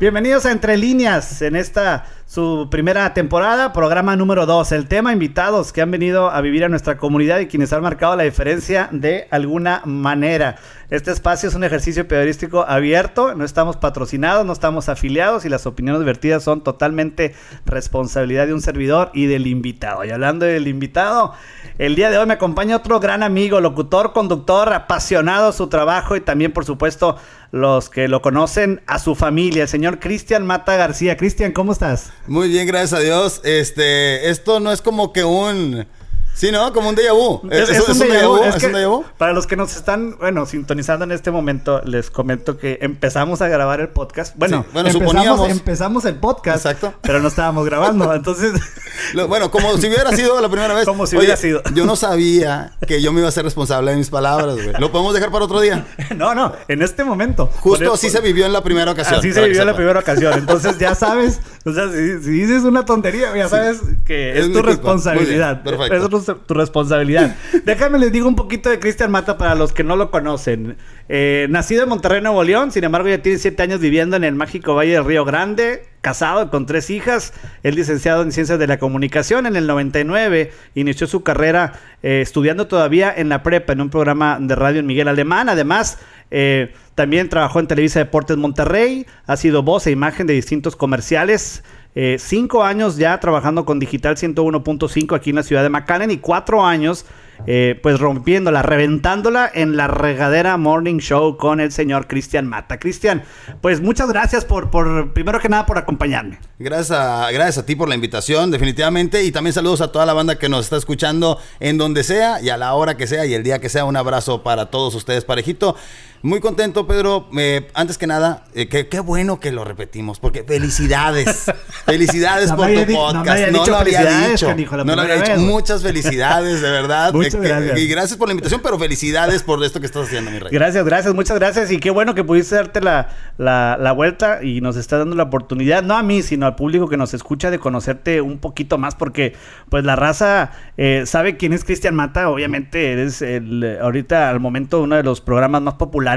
Bienvenidos a Entre Líneas en esta su primera temporada, programa número 2. El tema invitados que han venido a vivir a nuestra comunidad y quienes han marcado la diferencia de alguna manera. Este espacio es un ejercicio periodístico abierto, no estamos patrocinados, no estamos afiliados y las opiniones vertidas son totalmente responsabilidad de un servidor y del invitado. Y hablando del invitado, el día de hoy me acompaña otro gran amigo, locutor, conductor, apasionado su trabajo y también, por supuesto, los que lo conocen, a su familia, el señor Cristian Mata García. Cristian, ¿cómo estás? Muy bien, gracias a Dios. Este, esto no es como que un Sí, ¿no? Como un déjà vu. Es, un, déjà vu. Es, un déjà vu. Para los que nos están, bueno, sintonizando en este momento, les comento que empezamos a grabar el podcast. Bueno, bueno empezamos, suponíamos. empezamos el podcast. Exacto. Pero no estábamos grabando, entonces... bueno, como si hubiera sido la primera vez. Como si hubiera sido. Yo no sabía que yo me iba a ser responsable de mis palabras, güey. ¿Lo podemos dejar para otro día? no, no, en este momento. Justo así se vivió en la primera ocasión. Así se vivió en la primera ocasión. Entonces ya sabes, o sea, si, dices una tontería, ya sabes que es, tu responsabilidad. perfecto tu responsabilidad. Déjame les digo un poquito de Cristian Mata para los que no lo conocen. Eh, nacido en Monterrey, Nuevo León, sin embargo ya tiene siete años viviendo en el mágico Valle del Río Grande, casado con tres hijas, es licenciado en Ciencias de la Comunicación. En el 99 inició su carrera eh, estudiando todavía en la prepa en un programa de radio en Miguel Alemán. Además, eh, también trabajó en Televisa Deportes Monterrey, ha sido voz e imagen de distintos comerciales. Eh, cinco años ya trabajando con Digital 101.5 aquí en la ciudad de McAllen y cuatro años eh, pues rompiéndola, reventándola en la regadera Morning Show con el señor Cristian Mata. Cristian, pues muchas gracias por, por, primero que nada, por acompañarme. Gracias a, gracias a ti por la invitación, definitivamente, y también saludos a toda la banda que nos está escuchando en donde sea y a la hora que sea y el día que sea. Un abrazo para todos ustedes, parejito. Muy contento, Pedro. antes que nada, eh, qué bueno que lo repetimos, porque felicidades. felicidades por tu podcast. No, lo había dicho. no lo había dicho. Muchas felicidades, de verdad. Muchas gracias. Y gracias por la invitación, pero felicidades por esto que estás haciendo, mi rey. Gracias, gracias, muchas gracias. Y qué bueno que pudiste darte la, la, vuelta y nos está dando la oportunidad, no a mí, sino al público que nos escucha, de conocerte un poquito más, porque pues la raza eh, sabe quién es Cristian Mata. Obviamente eres el, ahorita al momento uno de los programas más populares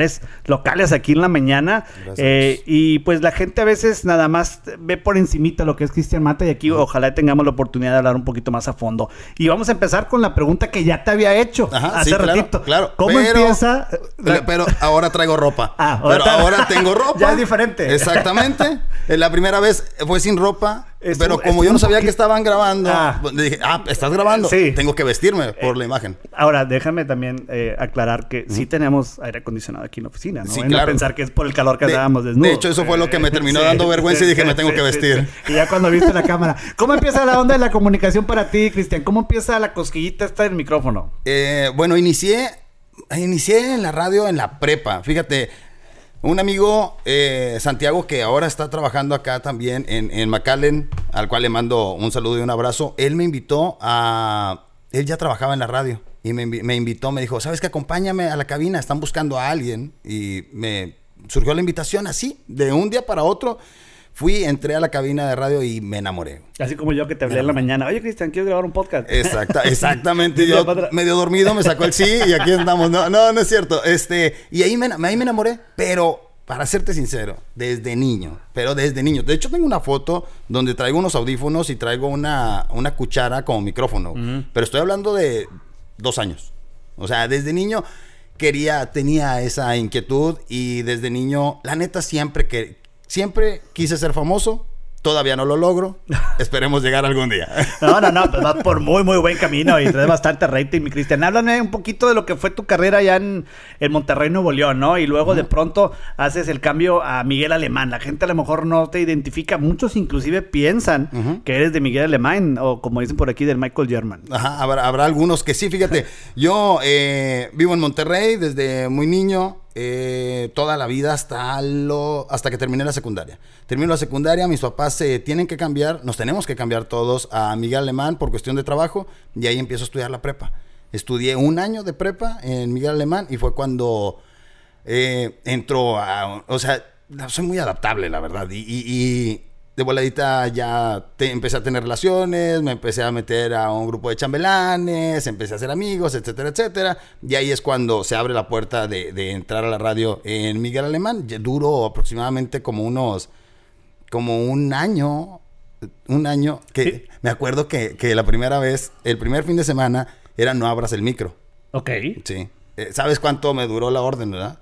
locales aquí en la mañana. Eh, y pues la gente a veces nada más ve por encimita lo que es Cristian Mata y aquí ojalá tengamos la oportunidad de hablar un poquito más a fondo. Y vamos a empezar con la pregunta que ya te había hecho hace ratito. Claro, ¿Cómo empieza? Pero ahora traigo ropa. Ah, pero ahora tengo ropa. Ya es diferente. Exactamente. La primera vez fue sin ropa pero como yo no sabía que estaban grabando, ah. Pues, dije, ah, estás grabando. Sí. Tengo que vestirme por la imagen. Ahora, déjame también eh, aclarar que sí tenemos aire acondicionado aquí en la oficina, ¿no? Sí, claro. pensar que es por el calor que estábamos desnudos. De hecho, eso fue lo que me terminó dando vergüenza y dije, me tengo que vestir. Y ya cuando viste la cámara. ¿Cómo empieza la onda de la comunicación para ti, Cristian? ¿Cómo empieza la cosquillita esta del micrófono? Eh, bueno, inicié, inicié en la radio en la prepa. Fíjate, un amigo, eh, Santiago, que ahora está trabajando acá también en, en McAllen, al cual le mando un saludo y un abrazo, él me invitó a... Él ya trabajaba en la radio y me, me invitó, me dijo, ¿sabes qué? Acompáñame a la cabina, están buscando a alguien. Y me surgió la invitación así, de un día para otro. Fui, entré a la cabina de radio y me enamoré. Así como yo que te hablé en la mañana. Oye, Cristian, quiero grabar un podcast. Exacta, exactamente. yo medio dormido me sacó el sí y aquí andamos. No, no, no es cierto. Este, y ahí me, ahí me enamoré. Pero, para serte sincero, desde niño. Pero desde niño. De hecho, tengo una foto donde traigo unos audífonos y traigo una, una cuchara como micrófono. Pero estoy hablando de dos años. O sea, desde niño quería, tenía esa inquietud y desde niño, la neta siempre que Siempre quise ser famoso, Todavía no lo logro. Esperemos llegar algún día. No, no, no, pues vas por muy, muy buen camino y traes bastante rating, mi Cristian. Háblame un poquito de lo que fue tu carrera allá en, en Monterrey, Nuevo León, ¿no? Y luego de pronto haces el cambio a Miguel Alemán. La gente a lo mejor no te identifica. Muchos inclusive piensan que eres de Miguel Alemán o como dicen por aquí, del Michael German. Ajá, habrá, algunos que sí. Fíjate, yo eh, vivo en Monterrey desde muy niño. Eh, toda la vida hasta, lo, hasta que terminé la secundaria. Termino la secundaria, mis papás se tienen que cambiar, nos tenemos que cambiar todos a Miguel Alemán por cuestión de trabajo y ahí empiezo a estudiar la prepa. Estudié un año de prepa en Miguel Alemán y fue cuando eh, entró a... O sea, soy muy adaptable, la verdad. y de voladita ya empecé a tener relaciones, me empecé a meter a un grupo de chambelanes, empecé a hacer amigos, etcétera, etcétera. Y ahí es cuando se abre la puerta de, entrar a la radio en Miguel Alemán. Duro aproximadamente como unos como un año, un año, que me acuerdo que, que la primera vez, el primer fin de semana, era no abras el micro. Ok. Sí. Eh, ¿Sabes cuánto me duró la orden, verdad?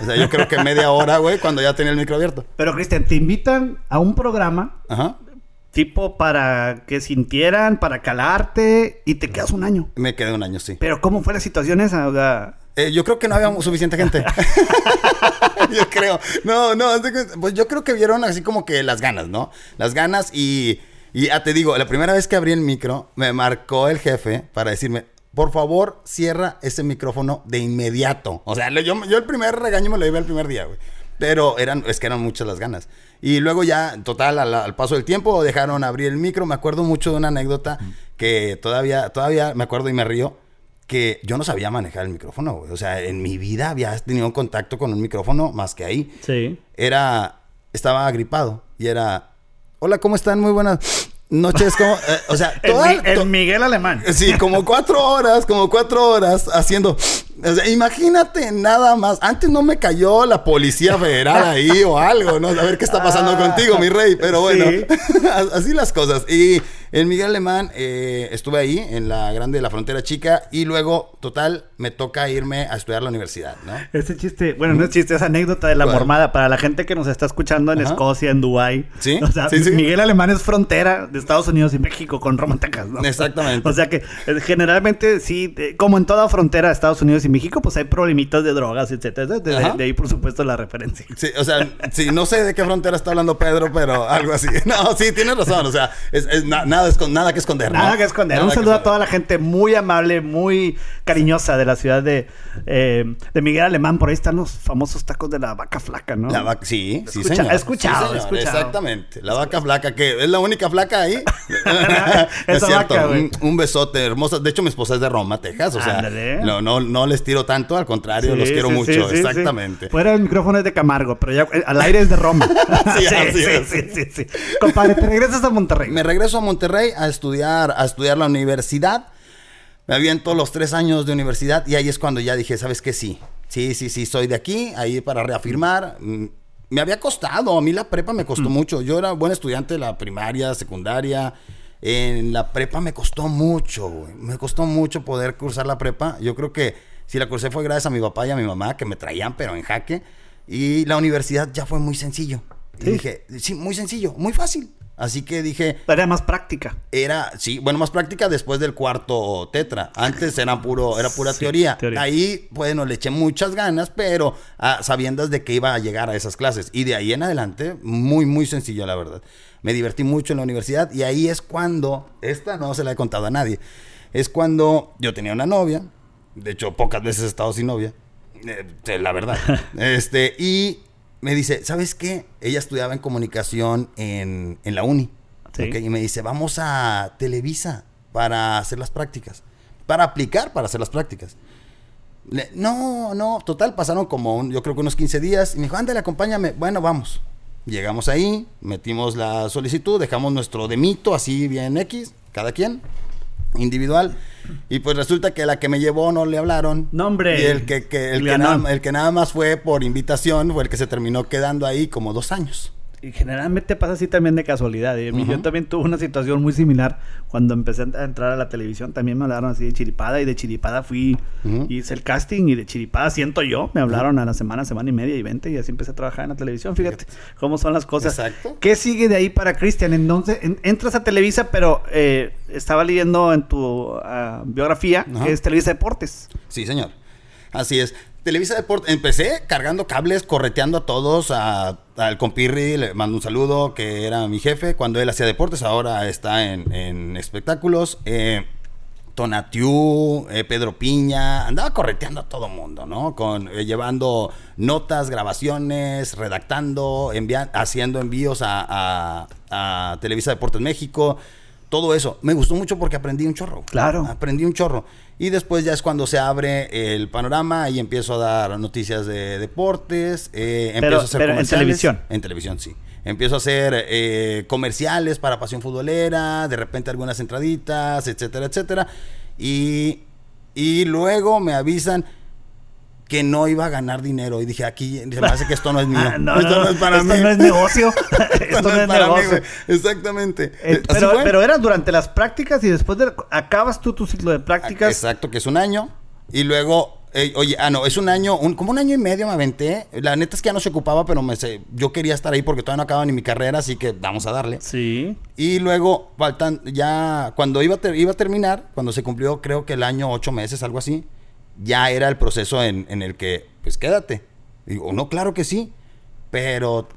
O sea, yo creo que media hora, güey, cuando ya tenía el micro abierto. Pero, Cristian, te invitan a un programa. Ajá. Tipo para que sintieran, para calarte y te quedas un año. Me quedé un año, sí. Pero ¿cómo fue la situación esa? O sea... Eh, yo creo que no había suficiente gente. yo creo. No, no, pues yo creo que vieron así como que las ganas, ¿no? Las ganas y... Y ya te digo, la primera vez que abrí el micro, me marcó el jefe para decirme, por favor, cierra ese micrófono de inmediato. O sea, yo, yo el primer regaño me lo iba el primer día, güey. Pero eran, es que eran muchas las ganas. Y luego ya, total, al, paso del tiempo, dejaron abrir el micro. Me acuerdo mucho de una anécdota que todavía, todavía me acuerdo y me río. Que yo no sabía manejar el micrófono, güey. O sea, en mi vida había tenido un contacto con un micrófono más que ahí. Sí. Era, estaba agripado y era, hola, ¿cómo están? Muy buenas noches como, eh, o sea, el, Miguel Alemán. Sí, como cuatro horas, como cuatro horas haciendo. O sea, imagínate nada más. Antes no me cayó la policía federal ahí o algo, ¿no? A ver qué está pasando ah, contigo, mi rey. Pero bueno, así las cosas. Y en Miguel Alemán eh, estuve ahí, en la grande de la frontera chica, y luego, total, me toca irme a estudiar la universidad, ¿no? Ese chiste, bueno, no es chiste, es anécdota de la mormada para la gente que nos está escuchando en Escocia, en Dubái. Sí. O sea, Miguel Alemán es frontera de Estados Unidos y México con Roma, ¿no? Exactamente. O sea que eh, generalmente, sí, como en toda frontera de Estados Unidos y México, pues hay problemitas de drogas, etcétera. De, de, ahí, por supuesto, la referencia. Sí, o sea, sí, no sé de qué frontera está hablando Pedro, pero algo así. No, sí, tienes razón. O sea, es, nada nada, que esconder. Nada que esconder. Un saludo a toda la gente muy amable, muy cariñosa de la ciudad de, eh, de Miguel Alemán. Por ahí están los famosos tacos de la vaca flaca, ¿no? La vaca, sí, sí, señor. He escuchado, Exactamente. La vaca flaca, que es la única flaca ahí. es cierto. un, besote hermoso. De hecho, mi esposa es de Roma, Texas. O sea, no, no, no les tiro tanto, al contrario, los quiero mucho. exactamente. Fuera el micrófono es de Camargo, pero ya eh, al aire es de Roma. sí, sí, sí, sí, Compadre, te regresas a Monterrey. Me regreso a Monterrey a estudiar, a estudiar la universidad. Me aviento los tres años de universidad y ahí es cuando ya dije, ¿sabes qué? Sí, sí, sí, sí, soy de aquí, ahí para reafirmar. Mm, me había costado, a mí la prepa me costó mm. mucho. Yo era buen estudiante de la primaria, secundaria. En la prepa me costó mucho, Me costó mucho poder cursar la prepa. Yo creo que si la cursé fue gracias a mi papá y a mi mamá, que me traían, pero en jaque. Y la universidad ya fue muy sencillo. Y dije, sí, muy sencillo, muy fácil. Así que dije. Era más práctica. Era, sí, bueno, más práctica después del cuarto tetra. Antes era puro, era pura teoría. Ahí, bueno, le eché muchas ganas, pero ah, sabiendo de que iba a llegar a esas clases. Y de ahí en adelante, muy, muy sencillo, la verdad. Me divertí mucho en la universidad y ahí es cuando, esta no se la he contado a nadie, es cuando yo tenía una novia, de hecho pocas veces he estado sin novia, eh, la verdad. este, y me dice, ¿sabes qué? Ella estudiaba en comunicación en, la uni. y me dice, vamos a Televisa para hacer las prácticas. Para aplicar para hacer las prácticas. no, no, total, pasaron como yo creo que unos 15 días. Y me dijo, ándale, acompáñame. Bueno, vamos. Llegamos ahí, metimos la solicitud, dejamos nuestro demito así bien X, cada quien individual. Y pues resulta que la que me llevó no le hablaron. nombre Y el que, el, que nada, el que nada más fue por invitación fue el que se terminó quedando ahí como dos años y generalmente pasa así también de casualidad. ¿eh? Yo también tuve una situación muy similar cuando empecé a entrar a la televisión. También me hablaron así de chiripada y de chiripada fui, hice el casting y de chiripada siento yo. Me hablaron a la semana, semana y media y veinte y así empecé a trabajar en la televisión. Fíjate cómo son las cosas. Exacto. ¿Qué sigue de ahí para Cristian? Entonces, entras a Televisa, pero eh, estaba leyendo en tu ah, biografía que es Televisa Deportes. Sí, señor. Así es. Televisa Deportes, empecé cargando cables, correteando a todos, al compirri, le mando un saludo, que era mi jefe cuando él hacía deportes, ahora está en, espectáculos. Eh, Tonatiu, eh, Pedro Piña, andaba correteando a todo mundo, ¿no? Con, eh, llevando notas, grabaciones, redactando, haciendo envíos a, a Televisa Deportes México todo eso. Me gustó mucho porque aprendí un chorro. Claro. Aprendí un chorro. Y después ya es cuando se abre el panorama y empiezo a dar noticias de deportes. Eh, empiezo a hacer pero en televisión. En televisión, sí. Empiezo a hacer eh, comerciales para Pasión Futbolera, de repente algunas entraditas, etcétera, etcétera. Y, y luego me avisan, que no iba a ganar dinero. Y dije, aquí se me hace que esto no es mío. no, esto no, es para mí. No es negocio. esto, no, es, negocio. Exactamente. Eh, pero, pero era durante las prácticas y después de, acabas tú tu ciclo de prácticas. Exacto, que es un año. Y luego oye, ah, no, es un año, un, como un año y medio me aventé. La neta es que ya no se ocupaba, pero me, yo quería estar ahí porque todavía no acaba ni mi carrera, así que vamos a darle. Sí. Y luego, faltan, ya, cuando iba, iba a terminar, cuando se cumplió, creo que el año, ocho meses, algo así, ya era el proceso en, en el que, pues quédate. Digo, no, claro que sí, pero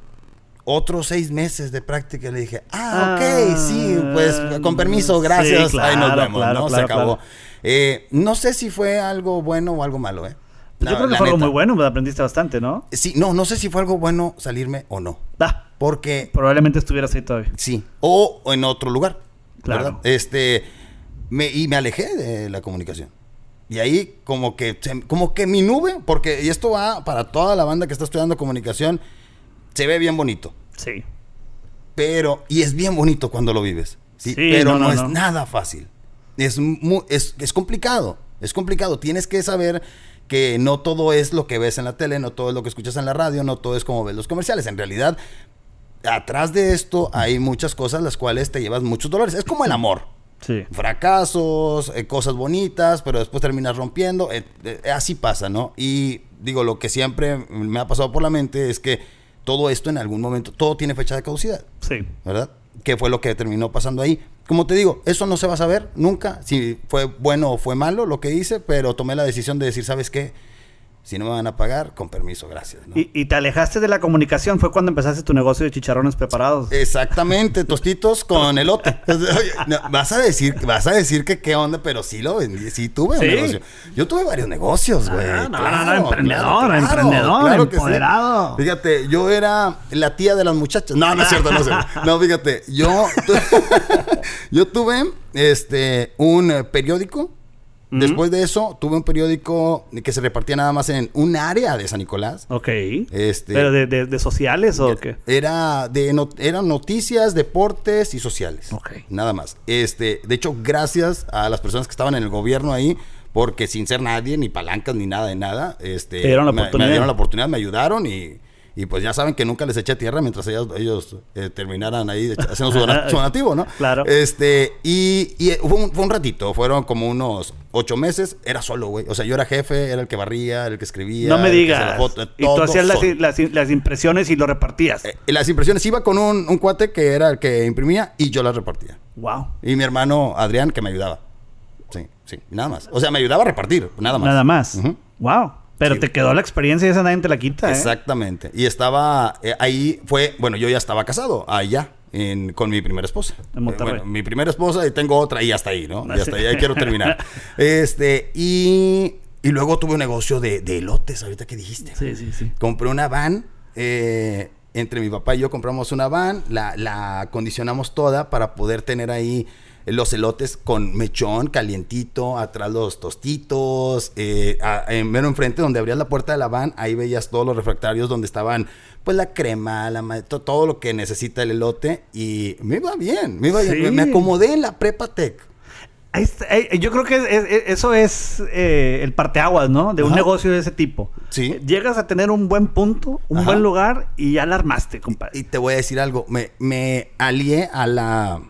otros seis meses de práctica. Le dije, ah, ok, sí, pues con permiso, gracias, ahí nos vemos, ¿no? Se acabó. Eh, no sé si fue algo bueno o algo malo, ¿eh? Yo creo que fue algo muy bueno, me aprendiste bastante, ¿no? Sí, no, no sé si fue algo bueno salirme o no. Ah, porque... Probablemente estuvieras ahí todavía. Sí, o, en otro lugar. Claro. Este, me, y me alejé de la comunicación. Y ahí como que, como que mi nube, porque, y esto va para toda la banda que está estudiando comunicación, se ve bien bonito. Sí. Pero, y es bien bonito cuando lo vives. Sí, pero no, es nada fácil. Es, es, complicado. Es complicado. Tienes que saber que no todo es lo que ves en la tele, no todo es lo que escuchas en la radio, no todo es como ves los comerciales. En realidad, atrás de esto hay muchas cosas las cuales te llevas muchos dolores. Es como el amor. Sí. Fracasos, eh, cosas bonitas, pero después terminas rompiendo. Eh, eh, así pasa, ¿no? Y digo, lo que siempre me ha pasado por la mente es que todo esto en algún momento, todo tiene fecha de caducidad. Sí. ¿Verdad? ¿Qué fue lo que terminó pasando ahí? Como te digo, eso no se va a saber nunca si fue bueno o fue malo lo que hice, pero tomé la decisión de decir, ¿sabes qué? Si no me van a pagar, con permiso, gracias. ¿Y, te alejaste de la comunicación, fue cuando empezaste tu negocio de chicharrones preparados. Exactamente, tostitos con elote. vas a decir, vas a decir que qué onda, pero sí lo vendí, sí tuve un negocio. Yo tuve varios negocios, güey. Ah, no, no, no, emprendedor, emprendedor, empoderado. Fíjate, yo era la tía de las muchachas. No, no es cierto, no es cierto. No, fíjate, yo, yo tuve este un periódico Después de eso, tuve un periódico que se repartía nada más en un área de San Nicolás. Ok. Este, ¿Pero de, sociales o qué? Era de eran noticias, deportes y sociales. Ok. Nada más. Este, de hecho, gracias a las personas que estaban en el gobierno ahí, porque sin ser nadie, ni palancas, ni nada de nada, este, dieron la oportunidad. me dieron la oportunidad, me ayudaron y y pues ya saben que nunca les eché tierra mientras ellos, ellos eh, terminaran ahí haciendo su, donativo, ¿no? Claro. Este, y, y eh, fue, un, ratito, fueron como unos ocho meses, era solo, güey. O sea, yo era jefe, era el que barría, el que escribía. No me digas. y tú hacías las, impresiones y lo repartías. Eh, las impresiones iba con un, cuate que era el que imprimía y yo las repartía. Wow. Y mi hermano Adrián que me ayudaba. Sí, sí, nada más. O sea, me ayudaba a repartir, nada más. Nada más. Wow. Pero te quedó la experiencia y esa nadie te la quita, ¿eh? Exactamente. Y estaba eh, ahí, fue, bueno, yo ya estaba casado, allá, en, con mi primera esposa. En Monterrey. bueno, mi primera esposa y tengo otra y hasta ahí, ¿no? Y hasta ahí, ahí quiero terminar. este, y, y luego tuve un negocio de, de elotes, ahorita que dijiste. Sí, sí, sí. Compré una van, eh, entre mi papá y yo compramos una van, la, la acondicionamos toda para poder tener ahí los elotes con mechón calientito, atrás los tostitos, eh, en mero enfrente donde abrías la puerta de la van, ahí veías todos los refractarios donde estaban pues la crema, la todo lo que necesita el elote y me iba bien, me iba bien, me acomodé en la prepa tech. Yo creo que eso es eh, el parteaguas, ¿no? De un negocio de ese tipo. Sí. Llegas a tener un buen punto, un buen lugar y ya la armaste, compadre. Y, te voy a decir algo, me, me alié a la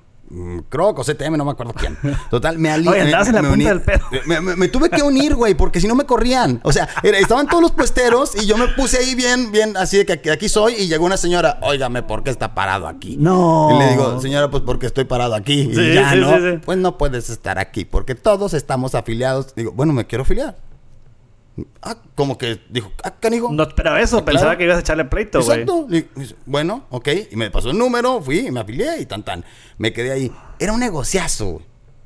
Croc o CTM, no me acuerdo quién. Total, me alié. en la punta del pedo. Me, tuve que unir, güey, porque si no me corrían. O sea, estaban todos los puesteros y yo me puse ahí bien, bien, así de que aquí soy. Y llegó una señora, óigame, ¿por qué está parado aquí? No. Y le digo, señora, pues porque estoy parado aquí. y ya, ¿no? Pues no puedes estar aquí, porque todos estamos afiliados. Digo, bueno, me quiero afiliar. Ah, como que dijo, ah, canijo. No esperaba eso, pensaba que ibas a echarle pleito, güey. Exacto. Bueno, ok. Y me pasó el número, fui y me afilié y tan tan. Me quedé ahí. Era un negociazo,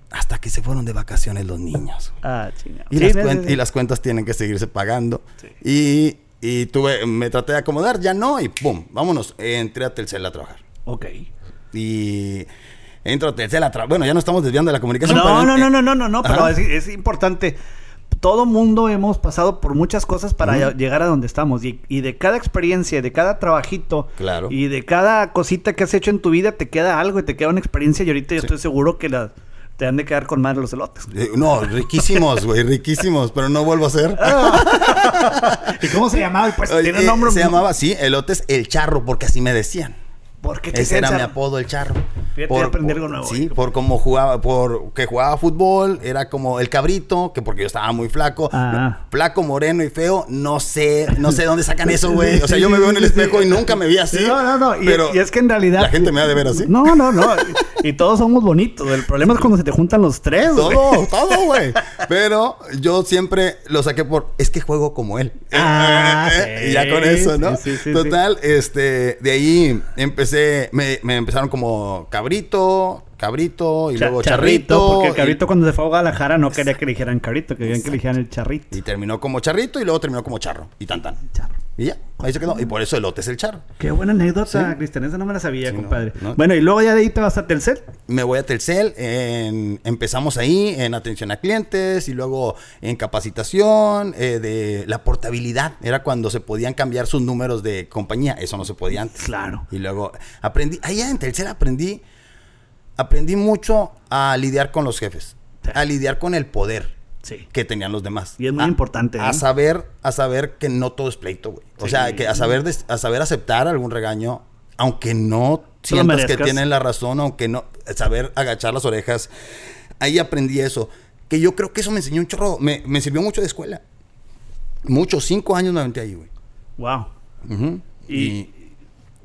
Hasta que se fueron de vacaciones los niños. Ah, chingada. Y, las cuentas tienen que seguirse pagando. Y, y tuve, me traté de acomodar, ya no, y pum, vámonos. Entré a Telcel a trabajar. Ok. Y entro a Telcel a trabajar. Bueno, ya no estamos desviando de la comunicación. No, no, no, no, no, no, no, pero es, es importante todo mundo hemos pasado por muchas cosas para llegar a donde estamos. Y, de cada experiencia, de cada trabajito, claro. y de cada cosita que has hecho en tu vida, te queda algo y te queda una experiencia. Y ahorita yo estoy seguro que la, te han de quedar con madre los elotes. Eh, no, riquísimos, güey, riquísimos, pero no vuelvo a hacer. ¿Y cómo se llamaba el puesto? ¿Tiene nombre? Se llamaba, sí, elotes El Charro, porque así me decían. ¿Por qué Ese era mi apodo, el charro. por, aprender algo nuevo. Sí, por cómo jugaba, por que jugaba fútbol, era como el cabrito, que porque yo estaba muy flaco, ah. flaco, moreno y feo, no sé, no sé dónde sacan eso, güey. O sea, yo me veo en el espejo y nunca me vi así. No, no, no. Y, pero y es que en realidad. La gente me ha de ver así. No, no, no. y todos somos bonitos. El problema es cuando se te juntan los tres. Todo, todo, güey. Pero yo siempre lo saqué por, es que juego como él. Ah, y ya con eso, ¿no? Total, este, de ahí empecé me, me empezaron como cabrito, cabrito y luego charrito. porque cabrito cuando se fue a Guadalajara no quería que le dijeran cabrito, querían que le dijeran el charrito. Y terminó como charrito y luego terminó como charro. Y tan tan. Charro. Y ya, ahí se quedó. Y por eso elote es el charro. Qué buena anécdota, Cristian. Esa no me la sabía, compadre. bueno, y luego ya de ahí te vas a Telcel. Me voy a Telcel. empezamos ahí en atención a clientes y luego en capacitación eh, de la portabilidad. Era cuando se podían cambiar sus números de compañía. Eso no se podía antes. Claro. Y luego aprendí, allá en Telcel aprendí aprendí mucho a lidiar con los jefes, a lidiar con el poder que tenían los demás. Y es muy importante. A saber, a saber que no todo es pleito, güey. O sea, que a saber, a saber aceptar algún regaño, aunque no sientas que tienen la razón, aunque no, saber agachar las orejas. Ahí aprendí eso. Que yo creo que eso me enseñó un chorro, me, me sirvió mucho de escuela. Muchos, cinco años me aventé ahí, güey. Wow. y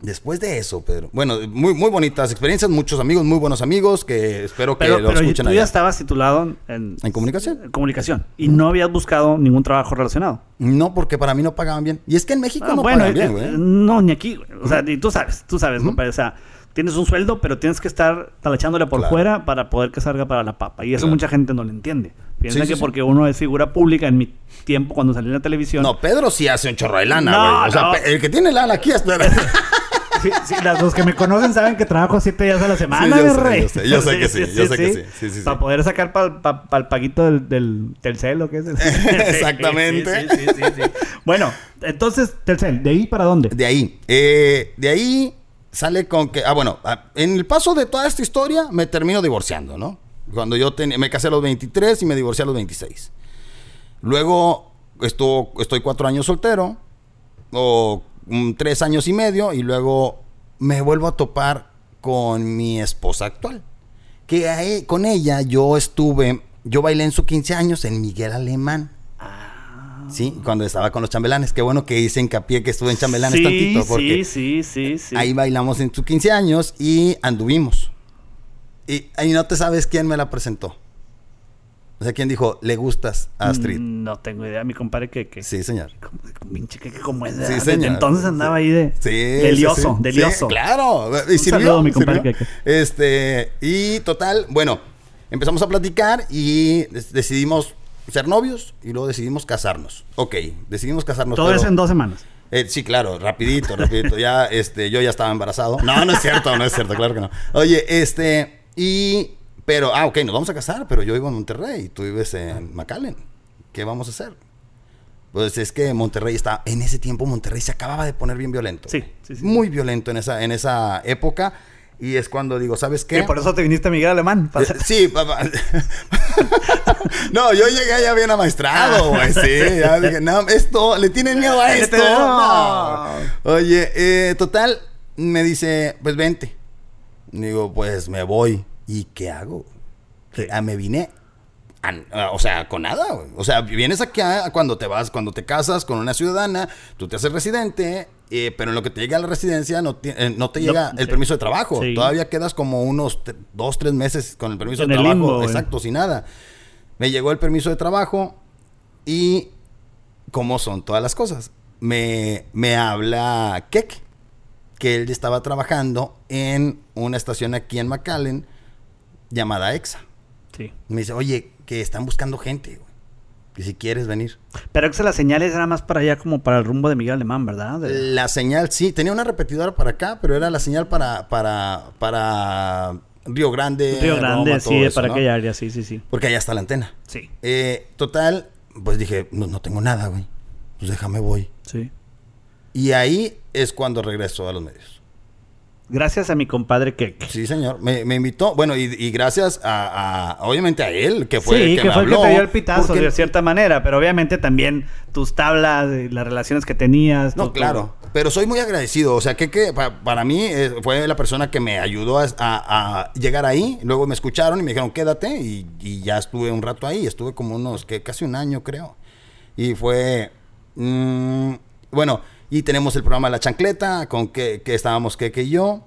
Después de eso, Pedro. Bueno, muy, muy bonitas experiencias, muchos amigos, muy buenos amigos que espero que lo escuchen tú ya estabas titulado en, en comunicación. En comunicación. Y no habías buscado ningún trabajo relacionado. No, porque para mí no pagaban bien. Y es que en México ah, no pagan bien, güey. No, ni aquí. O sea, y tú sabes, tú sabes, O sea, tienes un sueldo, pero tienes que estar talachándole por fuera para poder que salga para la papa. Y eso mucha gente no lo entiende. Piensa que porque uno es figura pública en mi tiempo cuando salí en la televisión. No, Pedro sí hace un chorro de lana, güey. o sea, el que tiene lana aquí es Sí, los que me conocen saben que trabajo siete días a la semana, yo, sé, yo, sé, yo sé, que sí, yo sé que sí. Para poder sacar para el paguito del, del Telcel, ¿o qué es? Exactamente. Bueno, entonces, Telcel, ¿de ahí para dónde? De ahí. Eh, de ahí sale con que... Ah, bueno, ah, en el paso de toda esta historia me termino divorciando, ¿no? Cuando yo me casé a los 23 y me divorcié a los 26. Luego estuvo, estoy cuatro años soltero, o tres años y medio y luego me vuelvo a topar con mi esposa actual. Que con ella yo estuve, yo bailé en sus 15 años en Miguel Alemán. Ah. Sí, cuando estaba con los chambelanes. Qué bueno que hice hincapié que estuve en chambelanes tantito. Porque sí, sí, sí, Ahí bailamos en sus 15 años y anduvimos. Y ahí no te sabes quién me la presentó. O sea, ¿quién dijo, le gustas a Astrid? Mm, no tengo idea. Mi compadre que... que sí, señor. Pinche que, como es. Sí, señor. Entonces andaba ahí de... Sí, delioso, delioso. claro. Y Un saludo, mi compadre que, Este... Y total, bueno, empezamos a platicar y decidimos ser novios y luego decidimos casarnos. Ok, decidimos casarnos. Todo eso en dos semanas. Eh, sí, claro, rapidito, rapidito. ya, este, yo ya estaba embarazado. No, no es cierto, no es cierto, claro que no. Oye, este, y pero, ah, ok, nos vamos a casar, pero yo vivo en Monterrey y tú vives en McAllen. ¿Qué vamos a hacer? Pues es que Monterrey está, en ese tiempo Monterrey se acababa de poner bien violento. Sí, sí, sí. Muy violento en esa, en esa época. Y es cuando digo, ¿sabes qué? Y por eso te viniste a Miguel Alemán. Eh, sí, papá. no, yo llegué ya bien amaestrado, güey. Sí, ya dije, no, esto, le tienen miedo a esto. Oye, eh, total, me dice, pues vente. Digo, pues me voy. ¿Y qué hago? Ah, me vine, o sea, con nada. O sea, vienes aquí cuando te vas, cuando te casas con una ciudadana, tú te haces residente, eh, pero en lo que te llega a la residencia no, eh, no te llega el permiso de trabajo. Todavía quedas como unos dos, tres meses con el permiso de trabajo. Exacto, sin nada. Me llegó el permiso de trabajo y ¿cómo son todas las cosas? Me, me habla Kek, que él estaba trabajando en una estación aquí en McAllen llamada EXA. Sí. Me dice, oye, que están buscando gente, güey. Que si quieres venir. Pero EXA las señales era más para allá como para el rumbo de Miguel Alemán, ¿verdad? La señal, sí. Tenía una repetidora para acá, pero era la señal para, para, para Río Grande. Río Grande, sí, para aquella área, sí, sí, sí. Porque allá está la antena. Sí. Eh, total, pues dije, no, no tengo nada, güey. Pues déjame voy. Sí. Y ahí es cuando regreso a los medios. Gracias a mi compadre que... Sí, señor. Me, invitó. Bueno, y, gracias a, obviamente a él, que fue el que, fue el que te dio el pitazo de cierta manera. Pero obviamente también tus tablas, las relaciones que tenías. No, claro. Pero soy muy agradecido. O sea, que, que para, mí eh, fue la persona que me ayudó a, llegar ahí. Luego me escucharon y me dijeron, quédate. Y, ya estuve un rato ahí. Estuve como unos, que casi un año, creo. Y fue... Mm, bueno y tenemos el programa La Chancleta, con que, que estábamos que y yo.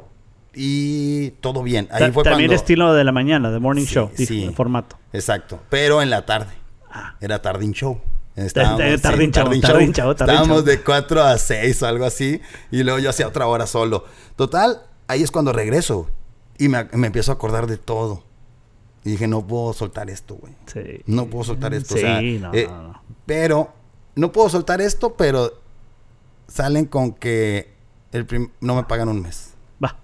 Y todo bien. Ahí fue También estilo de la mañana, de morning show, sí, el formato. Exacto. Pero en la tarde. Ah. Era tardín show. Estábamos, tardín. Estábamos de 4 a 6 o algo así. Y luego yo hacía otra hora solo. Total, ahí es cuando regreso. Y me, me empiezo a acordar de todo. Y dije, no puedo soltar esto, güey. Sí. No puedo soltar esto. Sí, no, eh, no, no. Pero, no puedo soltar esto, pero salen con que el no me pagan un mes. Va.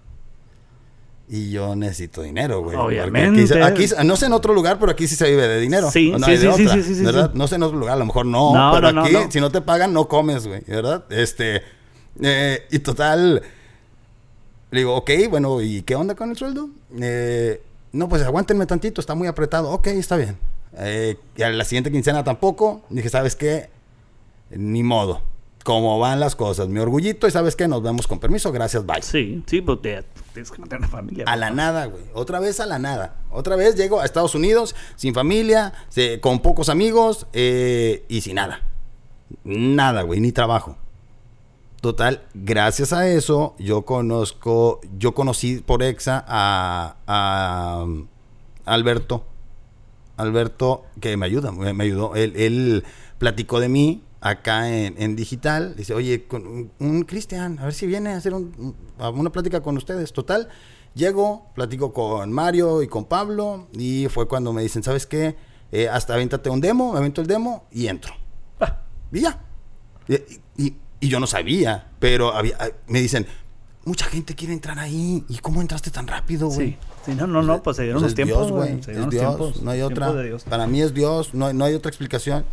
Y yo necesito dinero, güey. Obviamente. Aquí, no sé en otro lugar, pero aquí sí se vive de dinero. Sí, no sí, sí, sí, sí, ¿verdad? No sé en otro lugar, a lo mejor no, pero aquí si no te pagan no comes, güey, ¿verdad? Este eh, y total le digo, ok, bueno, ¿y qué onda con el sueldo? Eh, no, pues aguántenme tantito, está muy apretado. Ok, está bien. Eh, y a la siguiente quincena tampoco. Dije, ¿sabes qué? Ni modo cómo van las cosas. Mi orgullito y sabes qué, nos vemos con permiso, gracias, bye. Sí, sí, pues tienes que mantener una familia. A la nada, güey. Otra vez a la nada. Otra vez llego a Estados Unidos sin familia, con pocos amigos eh, y sin nada. Nada, güey, ni trabajo. Total, gracias a eso, yo conozco, yo conocí por Exa a, a um, Alberto. Alberto, que me ayuda, me, ayudó. Él, él platicó de mí acá en, digital. Dice, oye, con un, Cristian, a ver si viene a hacer una plática con ustedes. Total, llego, platico con Mario y con Pablo y fue cuando me dicen, ¿sabes qué? Eh, hasta avéntate un demo, me avento el demo y entro. Ah, y ya. Y, yo no sabía, pero había, ah, me dicen, mucha gente quiere entrar ahí. ¿Y cómo entraste tan rápido, güey? Sí. no, no, no, pues se dieron los tiempos, güey. Es Dios, no hay otra. Para mí es Dios, no, no hay otra explicación.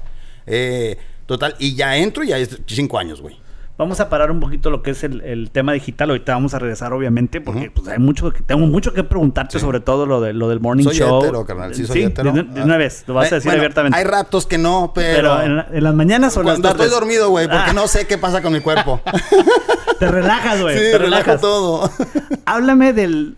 Eh, Total, y ya entro y ya es cinco años, güey. Vamos a parar un poquito lo que es el, tema digital. Ahorita vamos a regresar, obviamente, porque pues, hay mucho tengo mucho que preguntarte sobre todo lo, de, lo del morning show. Soy carnal. Sí, soy De, una vez, lo vas a decir abiertamente. Hay ratos que no, pero. Pero en, las mañanas o Cuando estoy dormido, güey, porque ah. no sé qué pasa con mi cuerpo. te relajas, güey. Sí, te relajas todo. Háblame del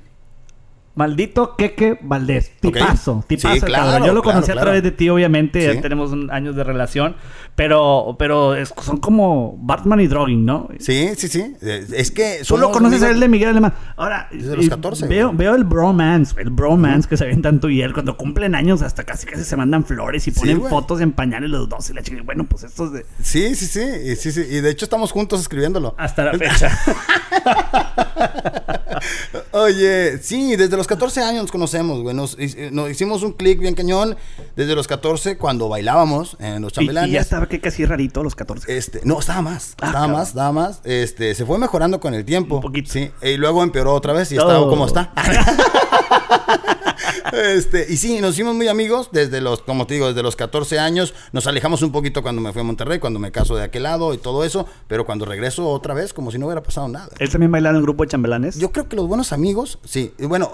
Maldito Keke Valdés. Tipazo. Tipazo, Yo lo conocí a través de ti, obviamente. Ya tenemos años de relación. Pero, pero son como Batman y Drogging, ¿no? Sí, sí, sí. Es que. Tú lo conoces a él de Miguel Alemán. Ahora. Desde los 14. Veo, veo el bromance, el bromance que se ven tanto y él. Cuando cumplen años, hasta casi casi se mandan flores y ponen fotos en pañales los dos. Y la chica, bueno, pues esto es de. Sí, sí, sí. sí, sí. Y de hecho, estamos juntos escribiéndolo. Hasta la fecha. Oye, sí, desde los 14 años nos conocemos, güey. Nos, hicimos un clic bien cañón desde los 14 cuando bailábamos en los chambelanes. Y, ya estaba que casi rarito los 14. Este, no, estaba más. Ah, estaba más, estaba más. Este, se fue mejorando con el tiempo. Un poquito. Sí. Y luego empeoró otra vez y estaba como está. este, y sí, nos hicimos muy amigos desde los, como te digo, desde los 14 años. Nos alejamos un poquito cuando me fui a Monterrey, cuando me caso de aquel lado y todo eso. Pero cuando regreso otra vez, como si no hubiera pasado nada. ¿Él también bailaba en el grupo de chambelanes? Yo creo que los buenos amigos, sí. Bueno,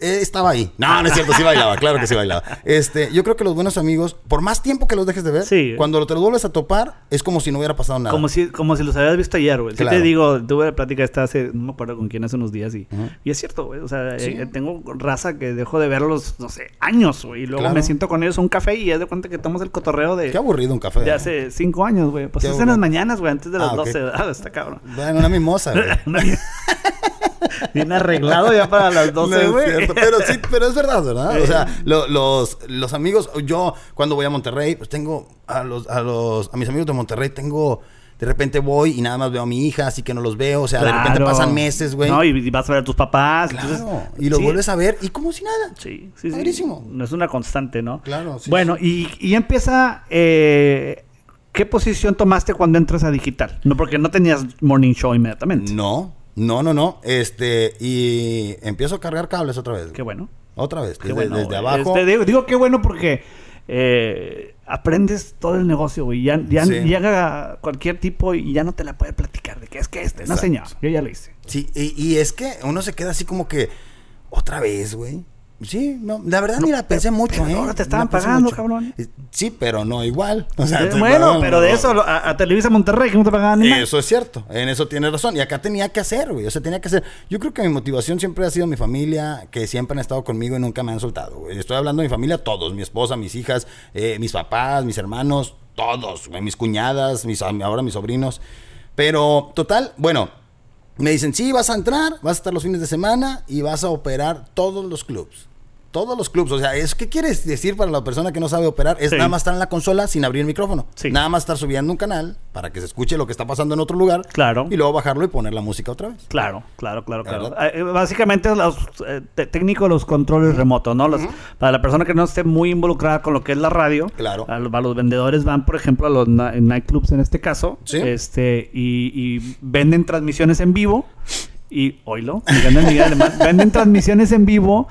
eh, estaba ahí. No, no es cierto, sí bailaba, claro que sí bailaba. Este, yo creo que los buenos amigos, por más tiempo que los dejes de ver, cuando te los vuelves a topar, es como si no hubiera pasado nada. Como si, como si los habías visto ayer, güey. te digo, tuve la plática esta hace, no me acuerdo con quién hace unos días y, y es cierto, güey. O sea, eh, tengo raza que dejo de verlos, no sé, años, güey. Y luego me siento con ellos un café y ya de cuenta que tomamos el cotorreo de. Qué aburrido un café. De hace cinco años, güey. Pues es en las mañanas, güey, antes de las ah, 12. Ah, está cabrón. Bueno, una mimosa, güey. Bien arreglado ya para las 12, güey. pero sí, pero es verdad, ¿verdad? O sea, los, los amigos, yo cuando voy a Monterrey, pues tengo a los, a los, a mis amigos de Monterrey, tengo de repente voy y nada más veo a mi hija, así que no los veo. O sea, de repente pasan meses, güey. No, y vas a ver a tus papás. Claro. y los vuelves a ver y como si nada. Sí, sí, sí. No es una constante, ¿no? Claro, sí. Bueno, Y, y empieza. Eh, ¿Qué posición tomaste cuando entras a digital? No, porque no tenías morning show inmediatamente. No, no, no, no. Este, y empiezo a cargar cables otra vez. Qué bueno. Otra vez, desde, abajo. Este, digo, digo qué bueno porque eh, aprendes todo el negocio, güey. Ya, ya llega cualquier tipo y ya no te la puede platicar de que es que este. No, señor, yo ya lo hice. Sí, y, es que uno se queda así como que, otra vez, güey. Sí, no, la verdad ni la pensé mucho, ¿eh? Ahora te estaban pagando, cabrón. Sí, pero no igual. Eh, bueno, pero de eso a, Televisa Monterrey que no te pagaban ni Eso es cierto, en eso tienes razón. Y acá tenía que hacer, güey. O sea, tenía que hacer. Yo creo que mi motivación siempre ha sido mi familia, que siempre han estado conmigo y nunca me han soltado, güey. Estoy hablando de mi familia, todos: mi esposa, mis hijas, eh, mis papás, mis hermanos, todos, mis cuñadas, mis, ahora mis sobrinos. Pero, total, bueno, me dicen, sí, vas a entrar, vas a estar los fines de semana y vas a operar todos los clubs todos los clubs. O sea, es ¿qué quieres decir para la persona que no sabe operar? Es nada más estar en la consola sin abrir el micrófono. Nada más estar subiendo un canal para que se escuche lo que está pasando en otro lugar. Claro. Y luego bajarlo y poner la música otra vez. Claro, claro, claro, claro. Eh, básicamente los eh, técnicos los controles remotos, ¿no? Los, Para la persona que no esté muy involucrada con lo que es la radio. Claro. A, los vendedores van, por ejemplo, a los nightclubs en este caso. Sí. Este, y, y venden transmisiones en vivo. Y, oílo, venden transmisiones en vivo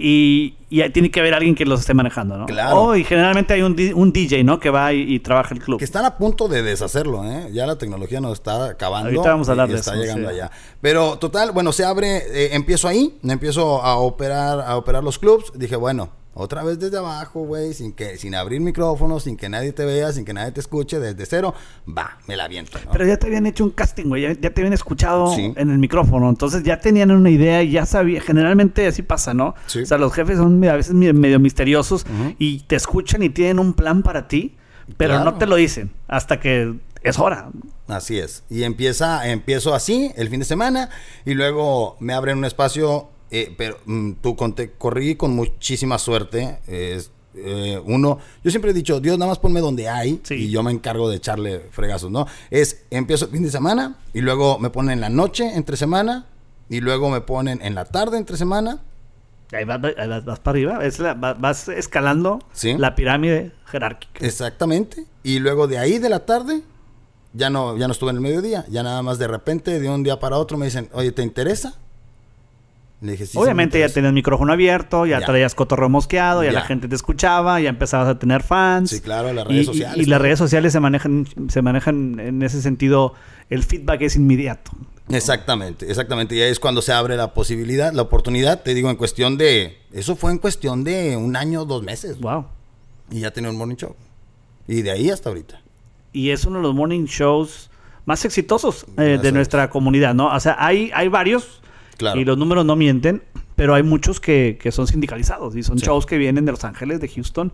y, tiene que haber alguien que los esté manejando, ¿no? Claro. Oh, y generalmente hay un, un DJ, ¿no? Que va y, trabaja el club. Que están a punto de deshacerlo, ¿eh? Ya la tecnología nos está acabando. Ahorita vamos a hablar de está eso. Está llegando allá. Pero total, bueno, se abre, eh, empiezo ahí, empiezo a operar, a operar los clubs. Dije, bueno, otra vez desde abajo, güey, sin que, sin abrir micrófono, sin que nadie te vea, sin que nadie te escuche, desde cero, va, me la aviento. Pero ya te habían hecho un casting, güey, ya, te habían escuchado en el micrófono, entonces ya tenían una idea y ya sabía, generalmente así pasa, ¿no? O sea, los jefes son a veces medio misteriosos y te escuchan y tienen un plan para ti, pero no te lo dicen hasta que es hora. Así es. Y empieza, empiezo así el fin de semana y luego me abren un espacio eh, pero mm, tú corrí con muchísima suerte. Eh, uno, yo siempre he dicho, Dios nada más ponme donde hay y yo me encargo de echarle fregazos, ¿no? Es, empiezo el fin de semana y luego me ponen en la noche entre semana y luego me ponen en la tarde entre semana. Ahí vas, para arriba, es vas escalando la pirámide jerárquica. Exactamente. Y luego de ahí de la tarde, ya no, ya no estuve en el mediodía, ya nada más de repente, de un día para otro, me dicen, oye, ¿te interesa? Obviamente ya tenías micrófono abierto, ya, traías cotorreo mosqueado, ya, la gente te escuchaba, ya empezabas a tener fans. Sí, claro, las redes sociales. Y, las redes sociales se manejan, se manejan en ese sentido, el feedback es inmediato. Exactamente, exactamente. Y ahí es cuando se abre la posibilidad, la oportunidad, te digo, en cuestión de. Eso fue en cuestión de un año, dos meses. Wow. Y ya tenía un morning show. Y de ahí hasta ahorita. Y es uno de los morning shows más exitosos eh, de nuestra comunidad, ¿no? O sea, hay, hay varios y los números no mienten, pero hay muchos que, son sindicalizados y son shows que vienen de Los Ángeles, de Houston.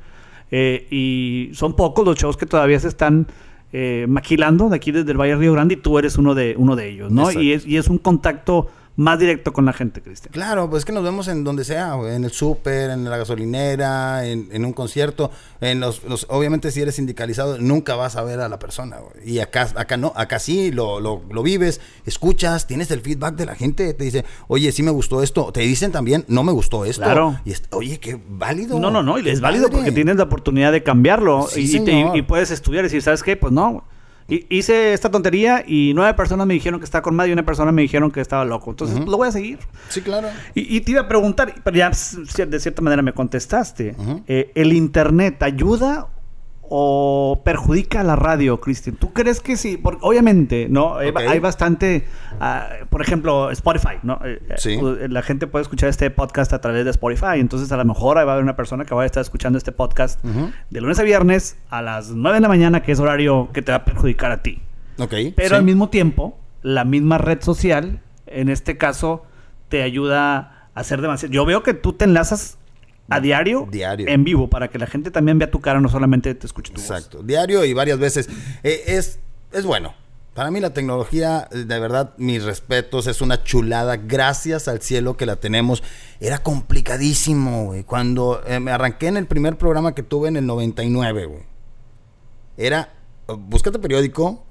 Eh, y son pocos los shows que todavía se están eh, maquilando de aquí desde el Valle Río Grande y tú eres uno de, uno de ellos, ¿no? Y es, y es un contacto más directo con la gente, Cristian. Claro, pues es que nos vemos en donde sea, en el súper, en la gasolinera, en, un concierto. En los, obviamente, si eres sindicalizado, nunca vas a ver a la persona. Y acá, acá no, acá sí lo, lo, vives, escuchas, tienes el feedback de la gente, te dice, oye, sí me gustó esto. Te dicen también, no me gustó esto. Claro. Y oye, qué válido. No, no, no, y es válido porque tienes la oportunidad de cambiarlo y, y, puedes estudiar y decir, ¿sabes qué? Pues no hice esta tontería y nueve personas me dijeron que estaba con madre y una persona me dijeron que estaba loco. Entonces, lo voy a seguir. Sí, claro. Y, te iba a preguntar, pero ya de cierta manera me contestaste. Eh, ¿El Internet ayuda o perjudica a la radio, Cristian? ¿Tú crees que sí? Porque obviamente, ¿no? Eh, hay bastante, ah, por ejemplo, Spotify, ¿no? Eh, sí. Pues, la gente puede escuchar este podcast a través de Spotify, entonces a lo mejor va a haber una persona que va a estar escuchando este podcast de lunes a viernes a las 9 de la mañana, que es horario que te va a perjudicar a ti. Ok. Pero al mismo tiempo, la misma red social, en este caso, te ayuda a hacer demasiado. Yo veo que tú te enlazas a diario, diario, en vivo, para que la gente también vea tu cara, no solamente te escuche tu Exacto, diario y varias veces. Eh, es, es bueno. Para mí la tecnología, de verdad, mis respetos, es una chulada. Gracias al cielo que la tenemos. Era complicadísimo, güey. Cuando eh, me arranqué en el primer programa que tuve en el 99, güey. Era, búscate periódico,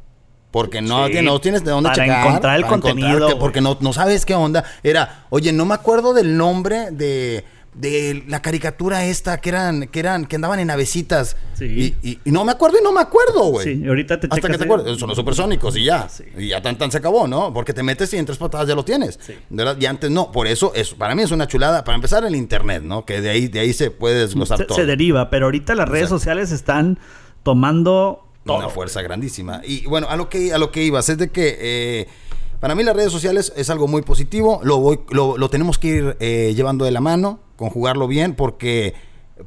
porque no, no tienes de dónde para encontrar el contenido. porque no, no sabes qué onda. Era, oye, no me acuerdo del nombre de de la caricatura esta que eran, que eran, que andaban en navecitas. Sí. Y, no me acuerdo y no me acuerdo, güey. Sí, ahorita te Hasta que te acuerdas. Son los supersónicos y ya. Y ya tan tan se acabó, ¿no? Porque te metes y en tres patadas ya lo tienes. Sí. ¿Verdad? Y antes no. Por eso, es, para mí es una chulada. Para empezar, el internet, ¿no? Que de ahí, de ahí se puede desglosar todo. Se deriva, pero ahorita las redes sociales están tomando. Una fuerza grandísima. Y bueno, a lo que, a lo que ibas es de que. Eh, para mí las redes sociales es algo muy positivo, lo, voy, lo, tenemos que ir eh, llevando de la mano, conjugarlo bien, porque